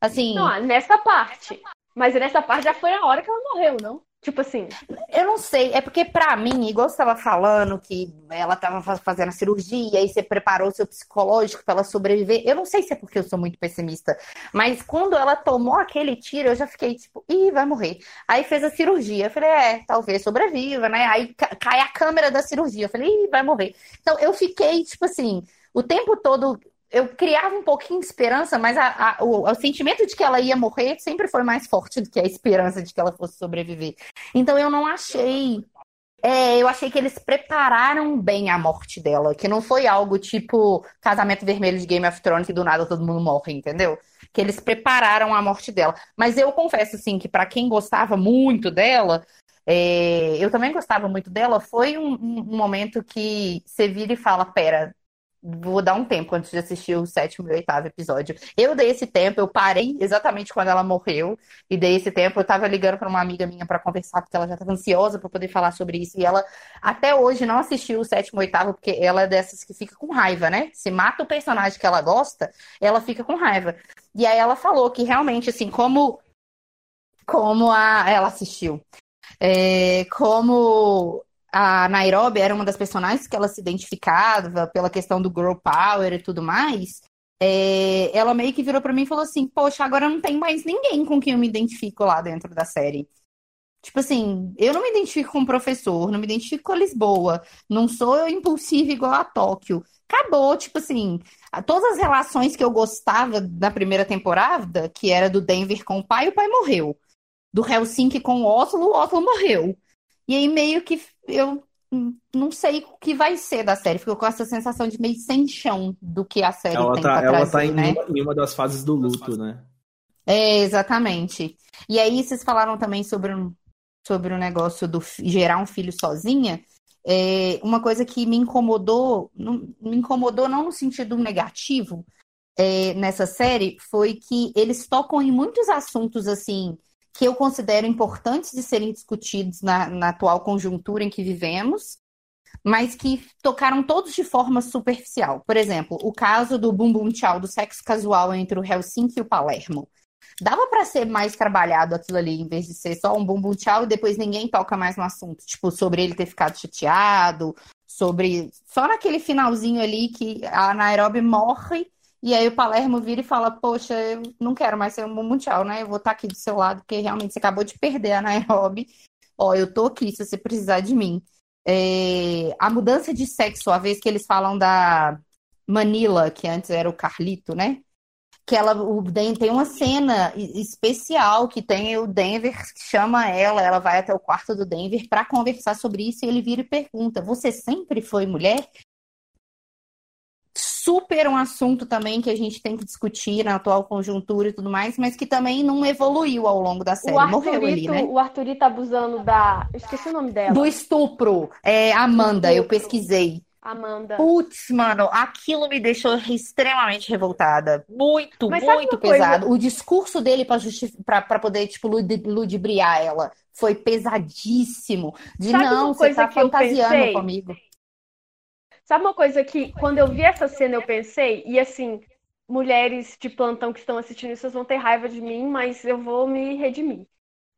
Assim. Não, nessa parte. Mas nessa parte já foi a hora que ela morreu, não? Tipo assim. Eu não sei, é porque para mim, igual você estava falando que ela estava fazendo a cirurgia e você preparou o seu psicológico para ela sobreviver. Eu não sei se é porque eu sou muito pessimista, mas quando ela tomou aquele tiro, eu já fiquei tipo, ih, vai morrer. Aí fez a cirurgia, eu falei, é, talvez sobreviva, né? Aí cai a câmera da cirurgia, eu falei, ih, vai morrer. Então eu fiquei, tipo assim, o tempo todo eu criava um pouquinho de esperança, mas a, a, o, o, sentimento de que ela ia morrer sempre foi mais forte do que a esperança de que ela fosse sobreviver. Então eu não achei. É, eu achei que eles prepararam bem a morte dela, que não foi algo tipo casamento vermelho de Game of Thrones que do nada todo mundo morre, entendeu? Que eles prepararam a morte dela. Mas eu confesso assim que para quem gostava muito dela, é, eu também gostava muito dela. Foi um, um momento que você vira e fala: pera, vou dar um tempo antes de assistir o sétimo e oitavo episódio. Eu dei esse tempo, eu parei exatamente quando ela morreu, e dei esse tempo. Eu tava ligando para uma amiga minha para conversar, porque ela já tava ansiosa para poder falar sobre isso, e ela até hoje não assistiu o sétimo e oitavo, porque ela é dessas que fica com raiva, né? Se mata o personagem que ela gosta, ela fica com raiva. E aí ela falou que realmente, assim, como, como a, ela assistiu. É, como a Nairobi era uma das personagens que ela se identificava pela questão do girl power e tudo mais. é, ela meio que virou para mim e falou assim: Poxa, agora não tem mais ninguém com quem eu me identifico lá dentro da série. Tipo assim, eu não me identifico com o professor, não me identifico com a Lisboa, não sou impulsiva igual a Tóquio. Acabou, tipo assim, todas as relações que eu gostava da primeira temporada, que era do Denver com o pai, o pai morreu. Do Helsinki com o Oslo, o Oslo morreu. E aí meio que eu não sei o que vai ser da série. Ficou com essa sensação de meio sem chão do que a série ela tem tá, pra Ela trazer, tá em, né? uma, em uma das fases do luto, né? É, exatamente. E aí vocês falaram também sobre um, sobre o negócio do gerar um filho sozinha. É, uma coisa que me incomodou, não- me incomodou não no sentido negativo, é, nessa série, foi que eles tocam em muitos assuntos assim que eu considero importantes de serem discutidos na, na atual conjuntura em que vivemos, mas que tocaram todos de forma superficial. Por exemplo, o caso do Bum Bum Tchau, do sexo casual entre o Helsinki e o Palermo. Dava pra ser mais trabalhado aquilo ali, em vez de ser só um bum bum tchau e depois ninguém toca mais no assunto. Tipo, sobre ele ter ficado chateado, sobre. Só naquele finalzinho ali que a Nairobi morre e aí o Palermo vira e fala: Poxa, eu não quero mais ser um tchau, né? Eu vou estar aqui do seu lado, porque realmente você acabou de perder a Nairobi. Ó, eu tô aqui se você precisar de mim. É, A mudança de sexo, a vez que eles falam da Manila, que antes era o Carlito, né? que ela o Den- tem uma cena especial que tem o Denver chama ela, ela vai até o quarto do Denver para conversar sobre isso e ele vira e pergunta: "Você sempre foi mulher?" Super um assunto também que a gente tem que discutir na atual conjuntura e tudo mais, mas que também não evoluiu ao longo da série. O Morreu ali, Arthurito, né? o Arthurito abusando da. Eu esqueci o nome dela. Do estupro. É, Amanda, eu Estupro. pesquisei. Amanda. Putz, mano, aquilo me deixou extremamente revoltada. Muito, Mas muito uma coisa? pesado. O discurso dele pra, justi- pra, pra poder, tipo, ludi- ludibriar ela foi pesadíssimo. De Sabe não, você tá eu fantasiando pensei? comigo. Sabe uma coisa que, quando eu vi essa cena, eu pensei, e assim, mulheres de plantão que estão assistindo isso, vão ter raiva de mim, mas eu vou me redimir.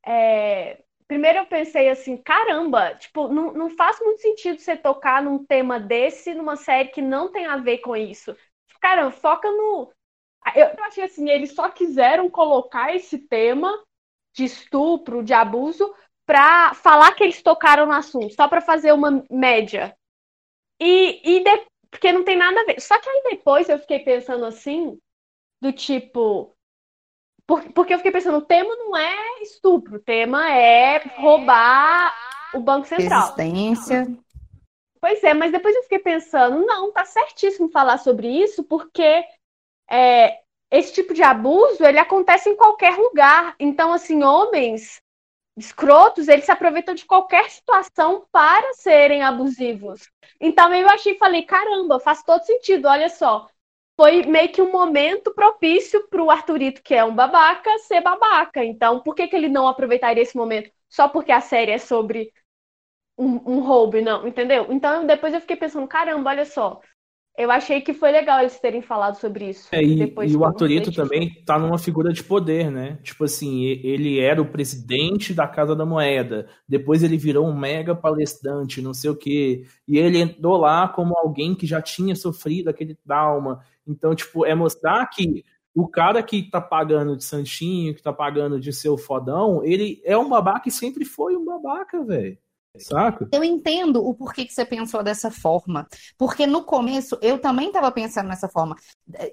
É, Primeiro eu pensei assim, caramba, tipo, não, não faz muito sentido você tocar num tema desse numa série que não tem a ver com isso. Caramba, foca no. Eu achei assim, eles só quiseram colocar esse tema de estupro, de abuso, pra falar que eles tocaram no assunto, só pra fazer uma média. E, e de- porque não tem nada a ver. Só que aí depois eu fiquei pensando assim, do tipo. por- Porque eu fiquei pensando, o tema não é estupro, o tema é roubar o Banco Central. Resistência. Pois é, mas depois eu fiquei pensando, não, tá certíssimo falar sobre isso, porque é, esse tipo de abuso, ele acontece em qualquer lugar. Então, assim, homens escrotos, eles se aproveitam de qualquer situação para serem abusivos. Então, eu achei, falei, caramba, faz todo sentido, olha só. Foi meio que um momento propício para o Arthurito, que é um babaca, ser babaca. Então, por que que ele não aproveitaria esse momento só porque a série é sobre um, um roubo, não, entendeu? Então depois eu fiquei pensando, caramba, olha só. Eu achei que foi legal eles terem falado sobre isso. É, e, e o Arthurito também tá numa figura de poder, né? Tipo assim, ele era o presidente da Casa da Moeda, depois ele virou um mega palestrante, não sei o quê, e ele entrou lá como alguém que já tinha sofrido aquele trauma. Então, tipo, é mostrar que o cara que tá pagando de santinho, que tá pagando de ser o fodão, ele é um babaca e sempre foi um babaca, velho. Eu entendo o porquê que você pensou dessa forma. Porque no começo eu também estava pensando nessa forma.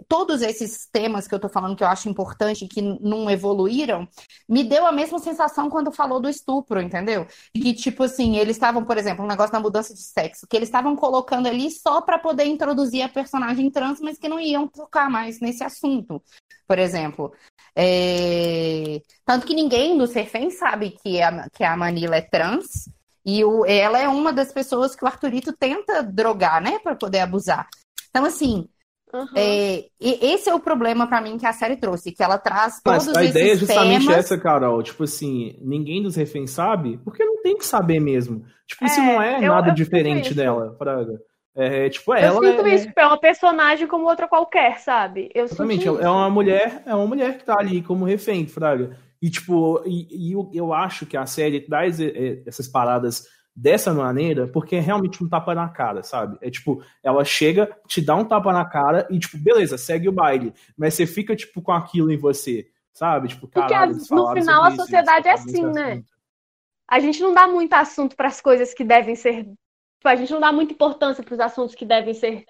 Todos esses temas que eu tô falando que eu acho importante que não evoluíram, me deu a mesma sensação quando falou do estupro, entendeu? Que, tipo assim, eles estavam, por exemplo, um negócio da mudança de sexo, que eles estavam colocando ali só para poder introduzir a personagem trans, mas que não iam tocar mais nesse assunto. Por exemplo. É, Tanto que ninguém dos reféns sabe que a, que a Manila é trans. E o, ela é uma das pessoas que o Arthurito tenta drogar, né, para poder abusar. Então, assim, Aham. é, e- esse é o problema pra mim que a série trouxe, que ela traz Mas todos a ideia é justamente temas. essa, Carol. Tipo assim, ninguém dos reféns sabe, porque não tem que saber mesmo. Tipo, isso É, não é eu- nada eu diferente isso. dela, Fraga. É, tipo, Eu ela sinto é, isso, tipo, é uma personagem como outra qualquer, sabe? Eu Exatamente, sinto é isso. uma mulher, é uma mulher que tá ali como refém, Fraga. E tipo, e, e eu, eu acho que a série traz eh, eh, essas paradas dessa maneira porque é realmente um tapa na cara, sabe? É tipo, ela chega, te dá um tapa na cara e, tipo, beleza, segue o baile. Mas você fica, tipo, com aquilo em você, sabe? Tipo, caralho, Porque no final a sociedade isso, é assim, né? A gente não dá muito assunto para as coisas que devem ser. Tipo, a gente não dá muita importância para os assuntos que devem ser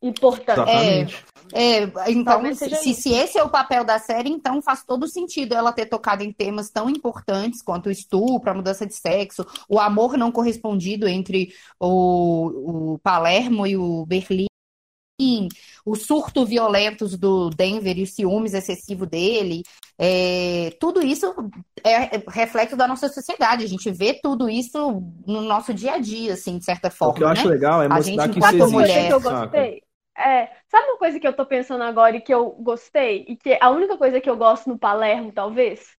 importante. Exatamente. É, é, então, se, se, esse é o papel da série, então faz todo sentido ela ter tocado em temas tão importantes quanto o estupro, a mudança de sexo, o amor não correspondido entre o, o Palermo e o Berlim, o surto violentos do Denver e o ciúmes excessivo dele, é, tudo isso é reflexo da nossa sociedade. A gente vê tudo isso no nosso dia a dia, assim, de certa forma. O que eu né? acho legal é mostrar que isso existe. Mulher, que eu gostei. É, sabe uma coisa que eu tô pensando agora e que eu gostei? E que é a única coisa que eu gosto no Palermo, talvez?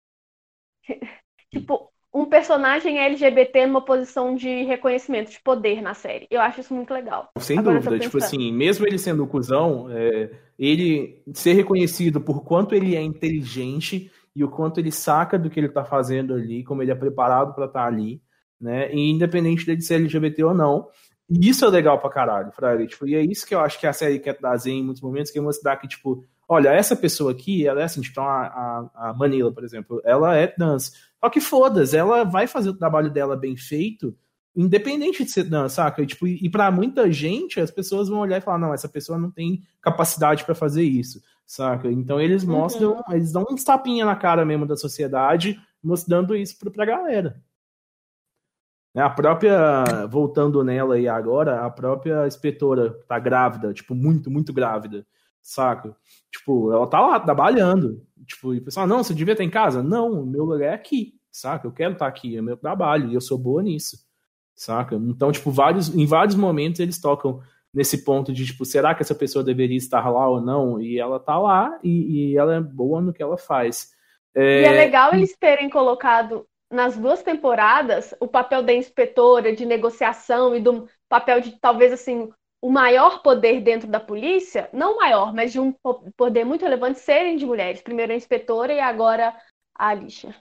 tipo, um personagem LGBT numa posição de reconhecimento, de poder na série. Eu acho isso muito legal. Sem agora dúvida, tipo assim, mesmo ele sendo o cuzão, é, ele ser reconhecido por quanto ele é inteligente e o quanto ele saca do que ele tá fazendo ali, como ele é preparado para estar tá ali, né? E independente dele ser LGBT ou não, e isso é legal pra caralho, Fraga. Tipo, e é isso que eu acho que a série quer trazer em muitos momentos, que é mostrar que, tipo, olha, essa pessoa aqui, ela é assim, tipo, a, a, Manila, por exemplo, ela é dança. Só que foda-se, ela vai fazer o trabalho dela bem feito, independente de ser dança, saca? E, tipo, e para muita gente, as pessoas vão olhar e falar, não, essa pessoa não tem capacidade para fazer isso, saca? Então eles uhum. mostram, uhum. eles dão uns tapinha na cara mesmo da sociedade, mostrando isso pra, pra galera. Né, a própria, voltando nela e agora, a própria inspetora tá grávida, tipo, muito, muito grávida, saca? Tipo, ela tá lá trabalhando. Tipo, e o pessoal, não, você devia estar em casa? Não, o meu lugar é aqui, saca? Eu quero estar aqui, é meu trabalho, e eu sou boa nisso, saca? Então, tipo, vários, em vários momentos eles tocam nesse ponto de, tipo, será que essa pessoa deveria estar lá ou não? E ela tá lá e, e ela é boa no que ela faz. É... E é legal eles terem colocado nas duas temporadas o papel da inspetora de negociação e do papel de talvez assim o maior poder dentro da polícia, não maior, mas de um poder muito relevante serem de mulheres. Primeiro a inspetora e agora a Alicia.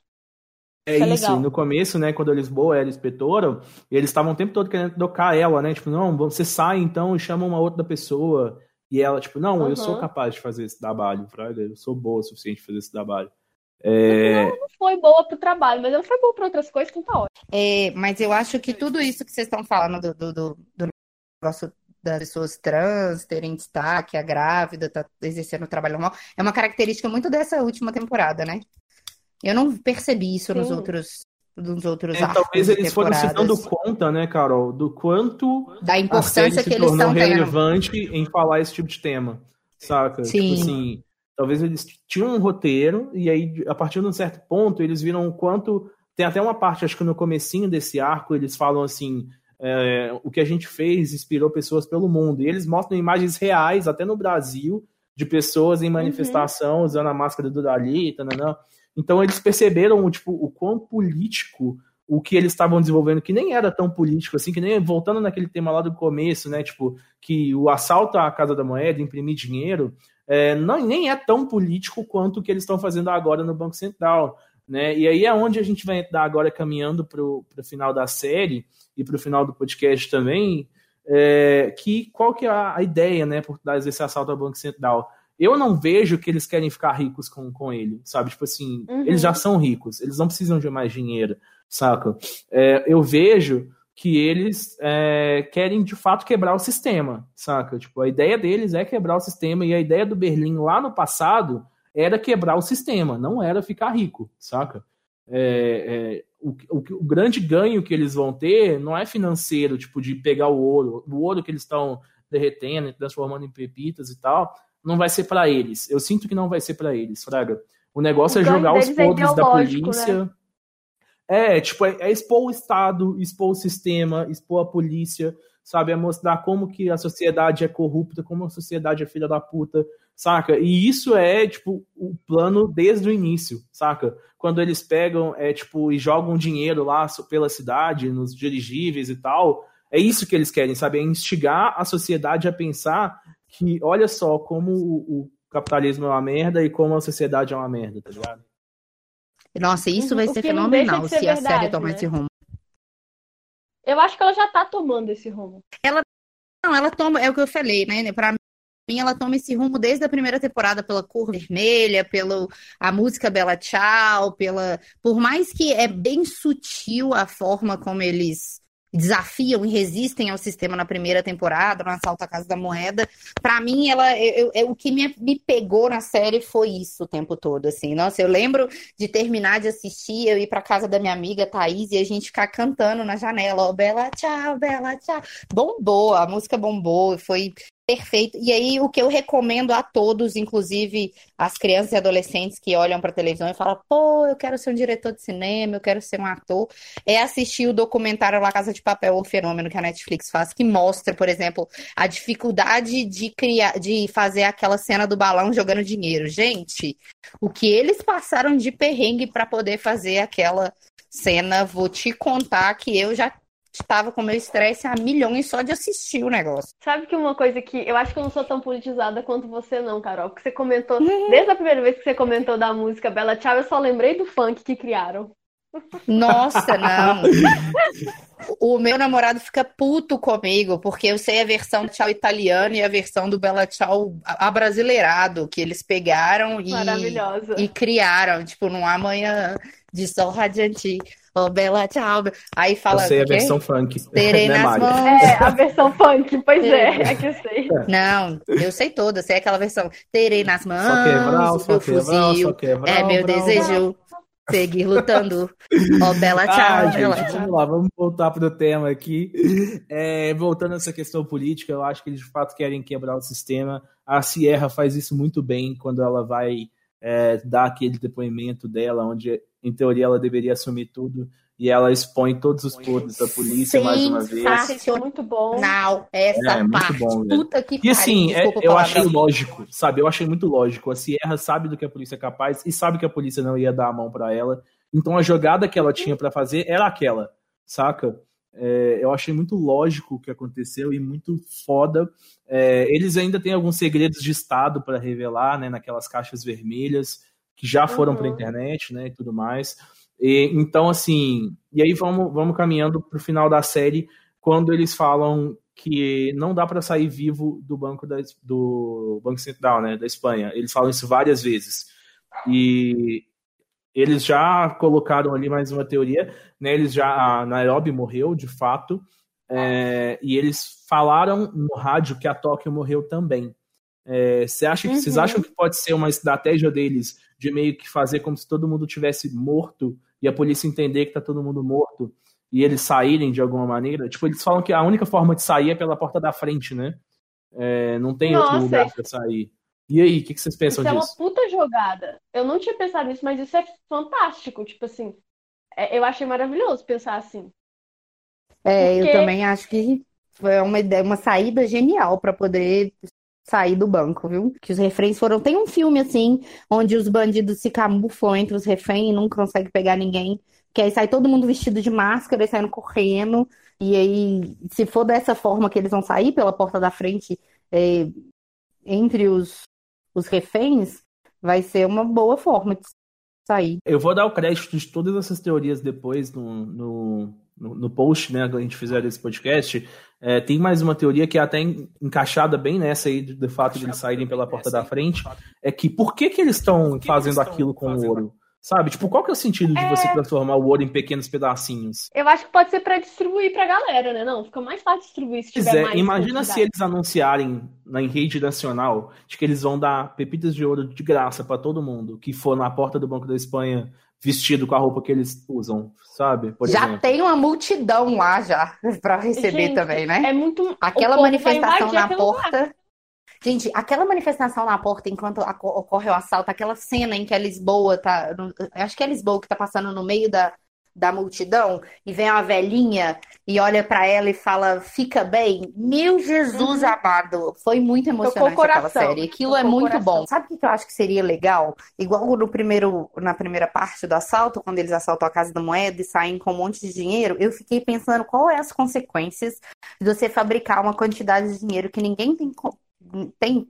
É isso, é no começo, né, quando a Lisboa era inspetora, eles estavam o tempo todo querendo tocar ela, né, tipo, não, você sai então e chama uma outra pessoa, e ela, tipo, não, uhum. eu sou capaz de fazer esse trabalho, Fraga, eu sou boa o suficiente de fazer esse trabalho. É... Ela não foi boa pro trabalho, mas ela foi boa para outras coisas, então tá ótimo. É, mas eu acho que tudo isso que vocês estão falando do, do, do, do negócio das pessoas trans terem destaque, a grávida tá exercendo o trabalho normal, é uma característica muito dessa última temporada, né? Eu não percebi isso Sim. nos outros dos outros é, Talvez eles foram se dando conta, né, Carol, do quanto da importância que eles estão relevante tendo. em falar esse tipo de tema, saca? Tipo Sim. Tipo assim, Talvez eles tinham um roteiro e aí a partir de um certo ponto eles viram o quanto tem até uma parte acho que no comecinho desse arco eles falam assim é, o que a gente fez inspirou pessoas pelo mundo e eles mostram imagens reais até no Brasil de pessoas em manifestação uhum. usando a máscara do Dali, tananã. então eles perceberam tipo o quão político o que eles estavam desenvolvendo, que nem era tão político assim, que nem voltando naquele tema lá do começo, né? Tipo, que o assalto à Casa da Moeda, imprimir dinheiro, é, não, nem é tão político quanto o que eles estão fazendo agora no Banco Central. Né? E aí é onde a gente vai entrar agora caminhando para o final da série e para o final do podcast também, é, que qual que é a, ideia né, por trás desse assalto ao Banco Central? Eu não vejo que eles querem ficar ricos com, com ele, sabe? Tipo assim, uhum. eles já são ricos, eles não precisam de mais dinheiro, saca? É, eu vejo que eles é, querem de fato quebrar o sistema, saca? Tipo, a ideia deles é quebrar o sistema e a ideia do Berlim lá no passado era quebrar o sistema, não era ficar rico, saca? É, é, o, o, o, grande ganho que eles vão ter não é financeiro, tipo, de pegar o ouro, o ouro que eles estão derretendo, transformando em pepitas e tal, não vai ser para eles. Eu sinto que não vai ser para eles, Fraga. O negócio o é jogar os é podres da polícia. Né? É, tipo, é, é, expor o Estado, expor o sistema, expor a polícia, sabe? É mostrar como que a sociedade é corrupta, como a sociedade é filha da puta, saca? E isso é, tipo, o plano desde o início, saca? Quando eles pegam, é, tipo, e jogam dinheiro lá pela cidade, nos dirigíveis e tal, é isso que eles querem, sabe? É instigar a sociedade a pensar que, olha só, como o, o capitalismo é uma merda e como a sociedade é uma merda, tá ligado? Nossa, isso vai ser fenomenal se verdade, a série tomar né? esse rumo. Eu acho que ela já tá tomando esse rumo. Ela não, ela toma, é o que eu falei, né? Pra mim, ela toma esse rumo desde a primeira temporada pela cor vermelha, pela a música Bela Tchau, pela. Por mais que é bem sutil a forma como eles desafiam e resistem ao sistema na primeira temporada, no assalto à Casa da Moeda. Para mim, ela, eu, eu, o que me, me pegou na série foi isso o tempo todo, assim. Nossa, eu lembro de terminar de assistir, eu ir para casa da minha amiga Thaís e a gente ficar cantando na janela, ó, oh, Bela, tchau, Bela, tchau. Bombou, a música bombou, foi Perfeito. E aí, o que eu recomendo a todos, inclusive as crianças e adolescentes que olham para a televisão e falam: pô, eu quero ser um diretor de cinema, eu quero ser um ator, é assistir o documentário La Casa de Papel, o fenômeno que a Netflix faz, que mostra, por exemplo, a dificuldade de criar, de fazer aquela cena do balão jogando dinheiro. Gente, o que eles passaram de perrengue para poder fazer aquela cena, vou te contar que eu já estava com meu estresse a milhões só de assistir o negócio. Sabe que uma coisa que eu acho que eu não sou tão politizada quanto você, não, Carol, porque você comentou, uhum. desde a primeira vez que você comentou da música Bela Tchau, eu só lembrei do funk que criaram. Nossa, não. o meu namorado fica puto comigo, porque eu sei a versão tchau italiano e a versão do Bela Tchau abrasileirado, que eles pegaram e, e criaram, tipo, num amanhã de sol radiante. Oh, Bela, tchau. Aí fala. Eu sei a versão funk. Terei né, nas mãos. É, a versão funk, pois é, é que eu sei. Não, eu sei toda, sei aquela versão. Terei nas mãos. Só quebrar, só meu quebrar, fuzil. Só quebrar, é meu brau, desejo. Seguir lutando. Ó, oh, Bela, tchau. Ah, gente, vamos lá, vamos voltar pro tema aqui. É, voltando a essa questão política, eu acho que eles de fato querem quebrar o sistema. A Sierra faz isso muito bem quando ela vai é, dar aquele depoimento dela, onde em teoria ela deveria assumir tudo e ela expõe todos os podres da polícia Sim, mais uma vez. muito bom. Não, essa é, é parte. Bom, puta que E assim, é, eu achei lógico, sabe? Eu achei muito lógico. A Sierra sabe do que a polícia é capaz e sabe que a polícia não ia dar a mão para ela. Então a jogada que ela tinha para fazer era aquela, saca? É, eu achei muito lógico o que aconteceu e muito foda. É, eles ainda têm alguns segredos de Estado para revelar, né, naquelas caixas vermelhas que já foram uhum. para a internet, né, e tudo mais. E, então, assim, e aí vamos, vamos caminhando para o final da série, quando eles falam que não dá para sair vivo do banco da, do banco central, né, da Espanha. Eles falam isso várias vezes. E eles já colocaram ali mais uma teoria, né? Eles já a Nairobi morreu de fato, é, e eles falaram no rádio que a Tóquio morreu também. É, você acha, uhum. Vocês acham que pode ser uma estratégia deles de meio que fazer como se todo mundo tivesse morto e a polícia entender que tá todo mundo morto e eles saírem de alguma maneira? Tipo, eles falam que a única forma de sair é pela porta da frente, né? É, não tem Nossa, outro lugar para sair. E aí, o que, que, vocês pensam isso disso? é uma puta jogada. Eu não tinha pensado nisso, mas isso é fantástico. Tipo assim, é, eu achei maravilhoso pensar assim. É, Porque... eu também acho que foi uma ideia, uma saída genial para poder sair do banco, viu? Que os reféns foram. Tem um filme assim, onde os bandidos se camuflam entre os reféns e não conseguem pegar ninguém. Que aí sai todo mundo vestido de máscara e saindo correndo. E aí, se for dessa forma que eles vão sair pela porta da frente, é, entre os, os reféns, vai ser uma boa forma de sair. Eu vou dar o crédito de todas essas teorias depois no, no, no, no post, né, que a gente fizer desse podcast. É, tem mais uma teoria que é até encaixada bem nessa aí, do fato de eles saírem pela porta da frente, é que por que, que eles estão fazendo aquilo com o ouro? Sabe? Tipo, qual que é o sentido de é... você transformar o ouro em pequenos pedacinhos? Eu acho que pode ser para distribuir pra galera, né? Não, fica mais fácil distribuir se tiver é, mais Imagina se eles anunciarem na rede nacional de que eles vão dar pepitas de ouro de graça para todo mundo que for na porta do Banco da Espanha vestido com a roupa que eles usam, sabe? Por já exemplo. tem uma multidão lá já para receber Gente, também, né? É muito aquela manifestação na porta. Lugar. Gente, aquela manifestação na porta enquanto ocorre o assalto, aquela cena em que a Lisboa tá. Acho que é a Lisboa que tá passando no meio da, da multidão e vem uma velhinha e olha para ela e fala, fica bem. Meu Jesus uhum. amado, foi muito emocionante aquela série. Aquilo Tocou é muito bom. Sabe o que eu acho que seria legal? Igual no primeiro, na primeira parte do assalto, quando eles assaltam a Casa da Moeda e saem com um monte de dinheiro, eu fiquei pensando qual é as consequências de você fabricar uma quantidade de dinheiro que ninguém tem tem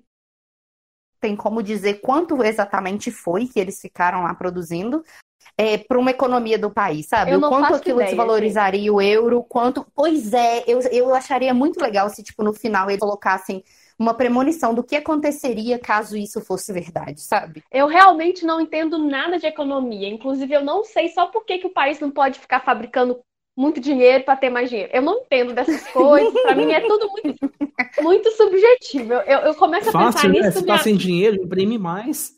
tem como dizer quanto exatamente foi que eles ficaram lá produzindo é, para uma economia do país, sabe? Eu o quanto aquilo ideia, desvalorizaria o euro, quanto. Pois é, eu, eu acharia muito legal se, tipo, no final eles colocassem uma premonição do que aconteceria caso isso fosse verdade, sabe? Eu realmente não entendo nada de economia. Inclusive, eu não sei só por que, que o país não pode ficar fabricando muito dinheiro para ter mais dinheiro. Eu não entendo dessas coisas. Para mim é tudo muito, muito subjetivo. Eu, eu, eu começo a pensar Fácil, né? nisso. Se tá sem dinheiro, imprime mais.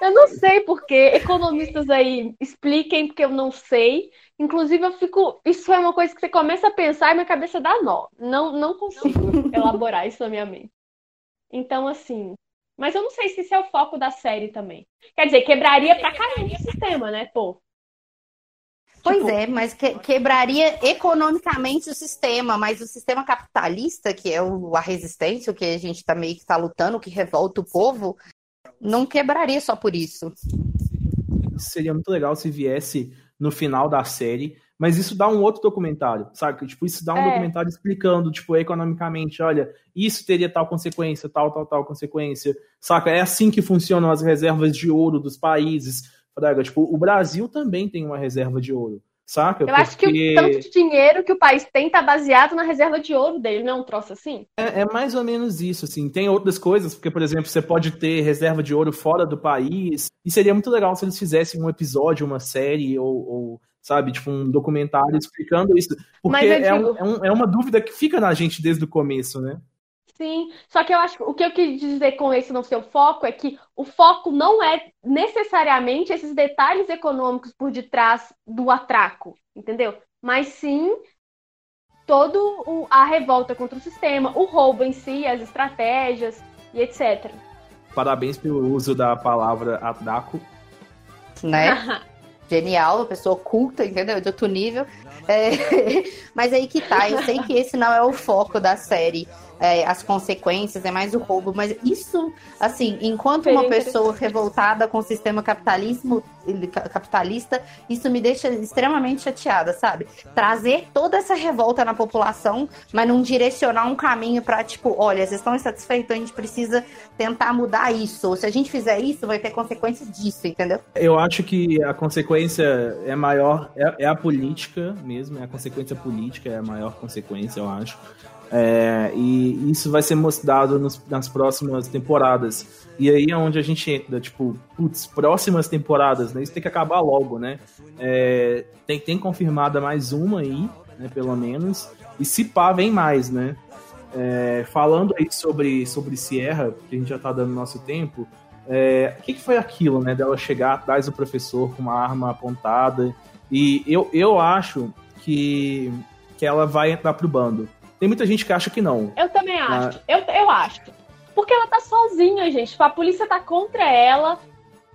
Eu não sei por quê. Economistas aí expliquem, porque eu não sei. Inclusive, eu fico. Isso é uma coisa que você começa a pensar e minha cabeça dá nó. Não, não consigo elaborar isso na minha mente. Então, assim. Mas eu não sei se isso é o foco da série também. Quer dizer, quebraria pra caramba o sistema, né, pô? Pois Tipo- é, mas que- quebraria economicamente o sistema, mas o sistema capitalista, que é o- a resistência, o que a gente tá meio que tá lutando, o que revolta o povo, não quebraria só por isso. Seria muito legal se viesse no final da série, mas isso dá um outro documentário, sabe? Que, Tipo, isso dá um É. documentário explicando, tipo, economicamente, olha, isso teria tal consequência, tal, tal, tal consequência, saca? É assim que funcionam as reservas de ouro dos países. Fraga, tipo, o Brasil também tem uma reserva de ouro, saca? Eu acho que Porque o tanto de dinheiro que o país tem tá baseado na reserva de ouro dele, não é um troço assim? É, é mais ou menos isso, assim. Tem outras coisas, porque, por exemplo, você pode ter reserva de ouro fora do país. E seria muito legal se eles fizessem um episódio, uma série, ou, ou, sabe, tipo, um documentário explicando isso. Porque eu é, um- digo- é um- é uma dúvida que fica na gente desde o começo, né? Sim, só que eu acho que o que eu quis dizer com esse não ser o foco é que o foco não é necessariamente esses detalhes econômicos por detrás do atraco, entendeu? Mas sim todo o- a revolta contra o sistema, o roubo em si, as estratégias e etc. Parabéns pelo uso da palavra atraco. Né? Genial, pessoa culta, entendeu? De outro nível. É, Mas aí que tá, eu sei que esse não é o foco da série. É, as consequências, é mais o roubo, mas isso, assim, enquanto uma pessoa revoltada com o sistema capitalismo, ca- capitalista, isso me deixa extremamente chateada, sabe? Trazer toda essa revolta na população, mas não direcionar um caminho pra, tipo, olha, vocês estão insatisfeitos, a gente precisa tentar mudar isso. Se a gente fizer isso, vai ter consequência disso, entendeu? Eu acho que a consequência é maior, é, é a política mesmo, é a consequência política, é a maior consequência, eu acho. É, e isso vai ser mostrado nos- nas próximas temporadas. E aí é onde a gente entra, tipo, putz, próximas temporadas, né? Isso tem que acabar logo, né? É, tem, tem confirmada mais uma aí, né, pelo menos. E se pá, vem mais, né? É, falando aí sobre, sobre Sierra, que a gente já tá dando nosso tempo, é, o que, que foi aquilo, né? Dela chegar atrás do professor com uma arma apontada. E eu, eu acho que, que ela vai entrar pro bando. Tem muita gente que acha que não. Eu também acho. Eu, eu acho. Porque ela tá sozinha, gente. A polícia tá contra ela.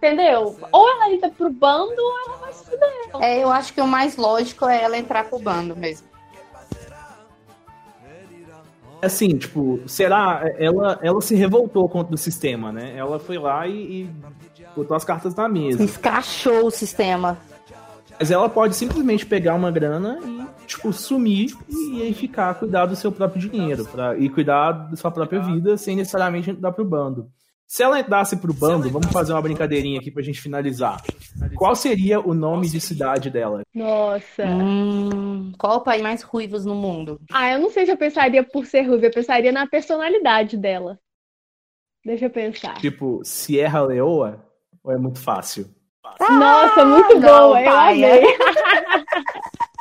Entendeu? Ou ela entra pro bando ou ela vai se fuder. É, eu acho que o mais lógico é ela entrar pro bando mesmo. Assim, tipo, será? Ela, ela se revoltou contra o sistema, né? Ela foi lá e, e botou as cartas na mesa. Escrachou o sistema. Mas ela pode simplesmente pegar uma grana e, tipo, sumir e, aí ficar, cuidar do seu próprio dinheiro pra, e cuidar da sua própria vida sem necessariamente entrar pro bando. Se ela entrasse pro bando, vamos fazer uma brincadeirinha aqui pra gente finalizar. Qual seria o nome de cidade dela? Nossa. Hum, qual o país mais ruivos no mundo? Ah, eu não sei se eu pensaria por ser ruiva, eu pensaria na personalidade dela. Deixa eu pensar. Tipo, Sierra Leoa? Ou é muito fácil? Nossa, muito não, boa, eu amei.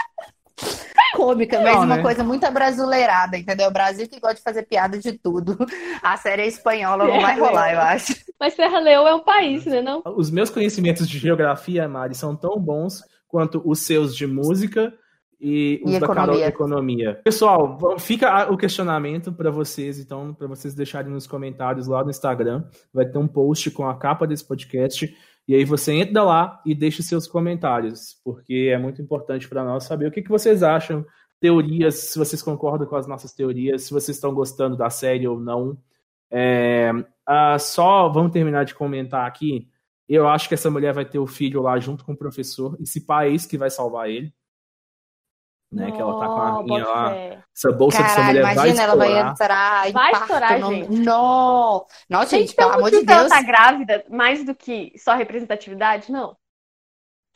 Cômica, mas Não, uma né? coisa muito abrasileirada, entendeu? O Brasil que gosta de fazer piada de tudo. A série é espanhola, não vai rolar, eu acho. Mas Serra Leoa é um país, né? Não? Os meus conhecimentos de geografia, Mari, são tão bons quanto os seus de música e os E da Carol de economia. Pessoal, fica a- o questionamento para vocês, então, para vocês deixarem nos comentários lá no Instagram. Vai ter um post com a capa desse podcast. E aí você entra lá e deixa os seus comentários, porque é muito importante para nós saber o que, que vocês acham, teorias, se vocês concordam com as nossas teorias, se vocês estão gostando da série ou não. É, ah, só vamos terminar de comentar aqui. Eu acho que essa mulher vai ter o filho lá junto com o professor. E se pá é isso que vai salvar ele. Né? Que ela tá com a bota lá. fé. Essa bolsa Caralho, mulher vai imagina, ela vai estourar. entrar e Vai parto estourar, no- gente. Não. Nossa, gente, Gente, pelo amor de Deus. tá grávida, mais do que só representatividade, não.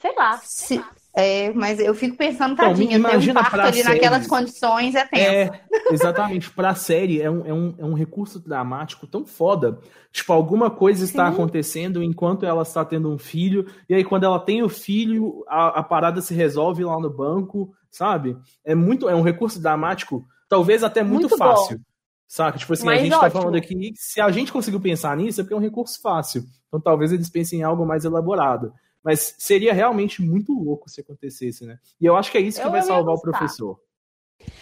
Sei lá. Se- é, mas eu fico pensando, Então, tadinha, ter um imagina parto pra ali naquelas séries. condições é tenso. É, exatamente. Pra série é um, é, um, é um recurso dramático tão foda. Tipo, alguma coisa está Sim. acontecendo enquanto ela está tendo um filho, e aí quando ela tem o filho, a, a parada se resolve lá no banco, sabe? É muito, é um recurso dramático, talvez até muito, Muito bom. fácil. Saca? Tipo assim, a Mas gente tá ótimo. falando aqui, se a gente conseguiu pensar nisso, é porque é um recurso fácil. Então talvez eles pensem em algo mais elaborado. Mas seria realmente muito louco se acontecesse, né? E eu acho que é isso que Eu vai salvar o professor.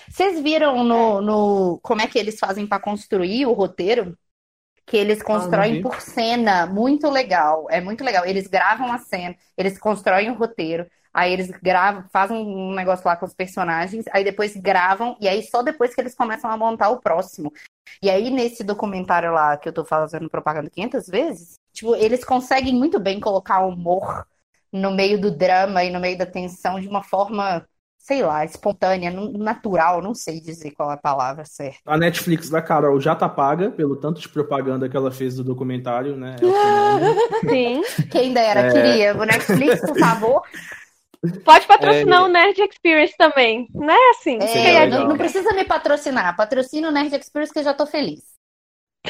Vocês viram no, no como é que eles fazem pra construir o roteiro? Que eles constroem vi. por cena, muito legal. É muito legal. Eles gravam a cena, eles constroem o roteiro, aí eles gravam, fazem um negócio lá com os personagens, aí depois gravam, e aí só depois que eles começam a montar o próximo. E aí, nesse documentário lá que eu tô fazendo propaganda 500 vezes, tipo, eles conseguem muito bem colocar humor no meio do drama e no meio da tensão de uma forma, sei lá, espontânea, natural, não sei dizer qual é a palavra certa. A Netflix da Carol já tá paga pelo tanto de propaganda que ela fez do documentário, né? É. Sim. Quem dera, É. queria. O Netflix, por favor. Pode patrocinar o Nerd Experience também. Não é assim. É, não, não precisa me patrocinar. Patrocina o Nerd Experience que eu já tô feliz.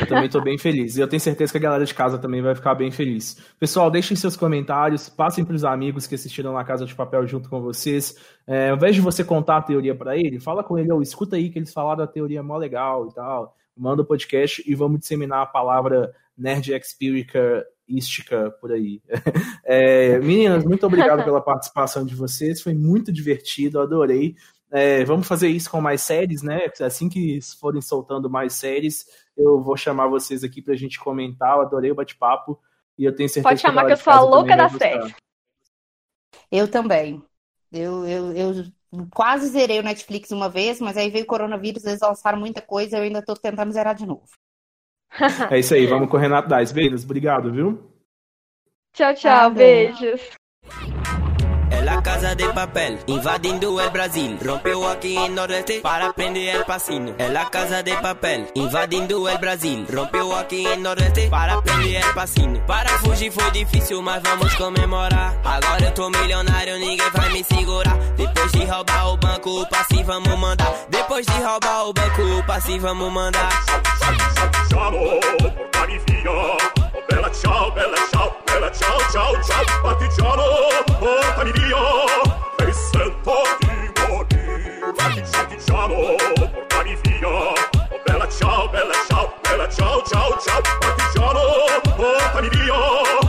Eu também tô bem feliz. E eu tenho certeza que a galera de casa também vai ficar bem feliz. Pessoal, deixem seus comentários, passem pros amigos que assistiram na Casa de Papel junto com vocês. É, ao invés de você contar a teoria pra ele, fala com ele, ou escuta aí que eles falaram a teoria mó legal e tal. Manda o podcast e vamos disseminar a palavra nerd expírica por aí. É, meninas, muito obrigado pela participação de vocês. Foi muito divertido, adorei. É, vamos fazer isso com mais séries, né? Assim que forem soltando mais séries, eu vou chamar vocês aqui pra gente comentar. Eu adorei o bate-papo e eu tenho certeza Pode chamar a que eu sou a louca da série. Eu também. Eu, eu, eu quase zerei o Netflix uma vez, mas aí veio o coronavírus, eles lançaram muita coisa, eu ainda tô tentando zerar de novo. É isso aí, vamos com o Renato Dais. Beijos, obrigado, viu? Tchau, tchau. Beijos a casa de papel, invadindo o Brasil. Rompeu aqui em Nordeste para prender o passinho. É a casa de papel, invadindo o Brasil. Rompeu aqui em Nordeste para prender o passinho. Para fugir foi difícil, mas vamos comemorar. Agora eu tô milionário, ninguém vai me segurar. Depois de roubar o banco, o passe vamos mandar. Depois de roubar o banco, o passe vamos mandar. Siamo, dammi fino, bella ciao, bella ciao, bella ciao, ciao, ciao, partigiano. portami via e sentati morire. Facci, diciamo, portami via. Oh, bella ciao, bella ciao, bella ciao, ciao, ciao, partigiano, portami via.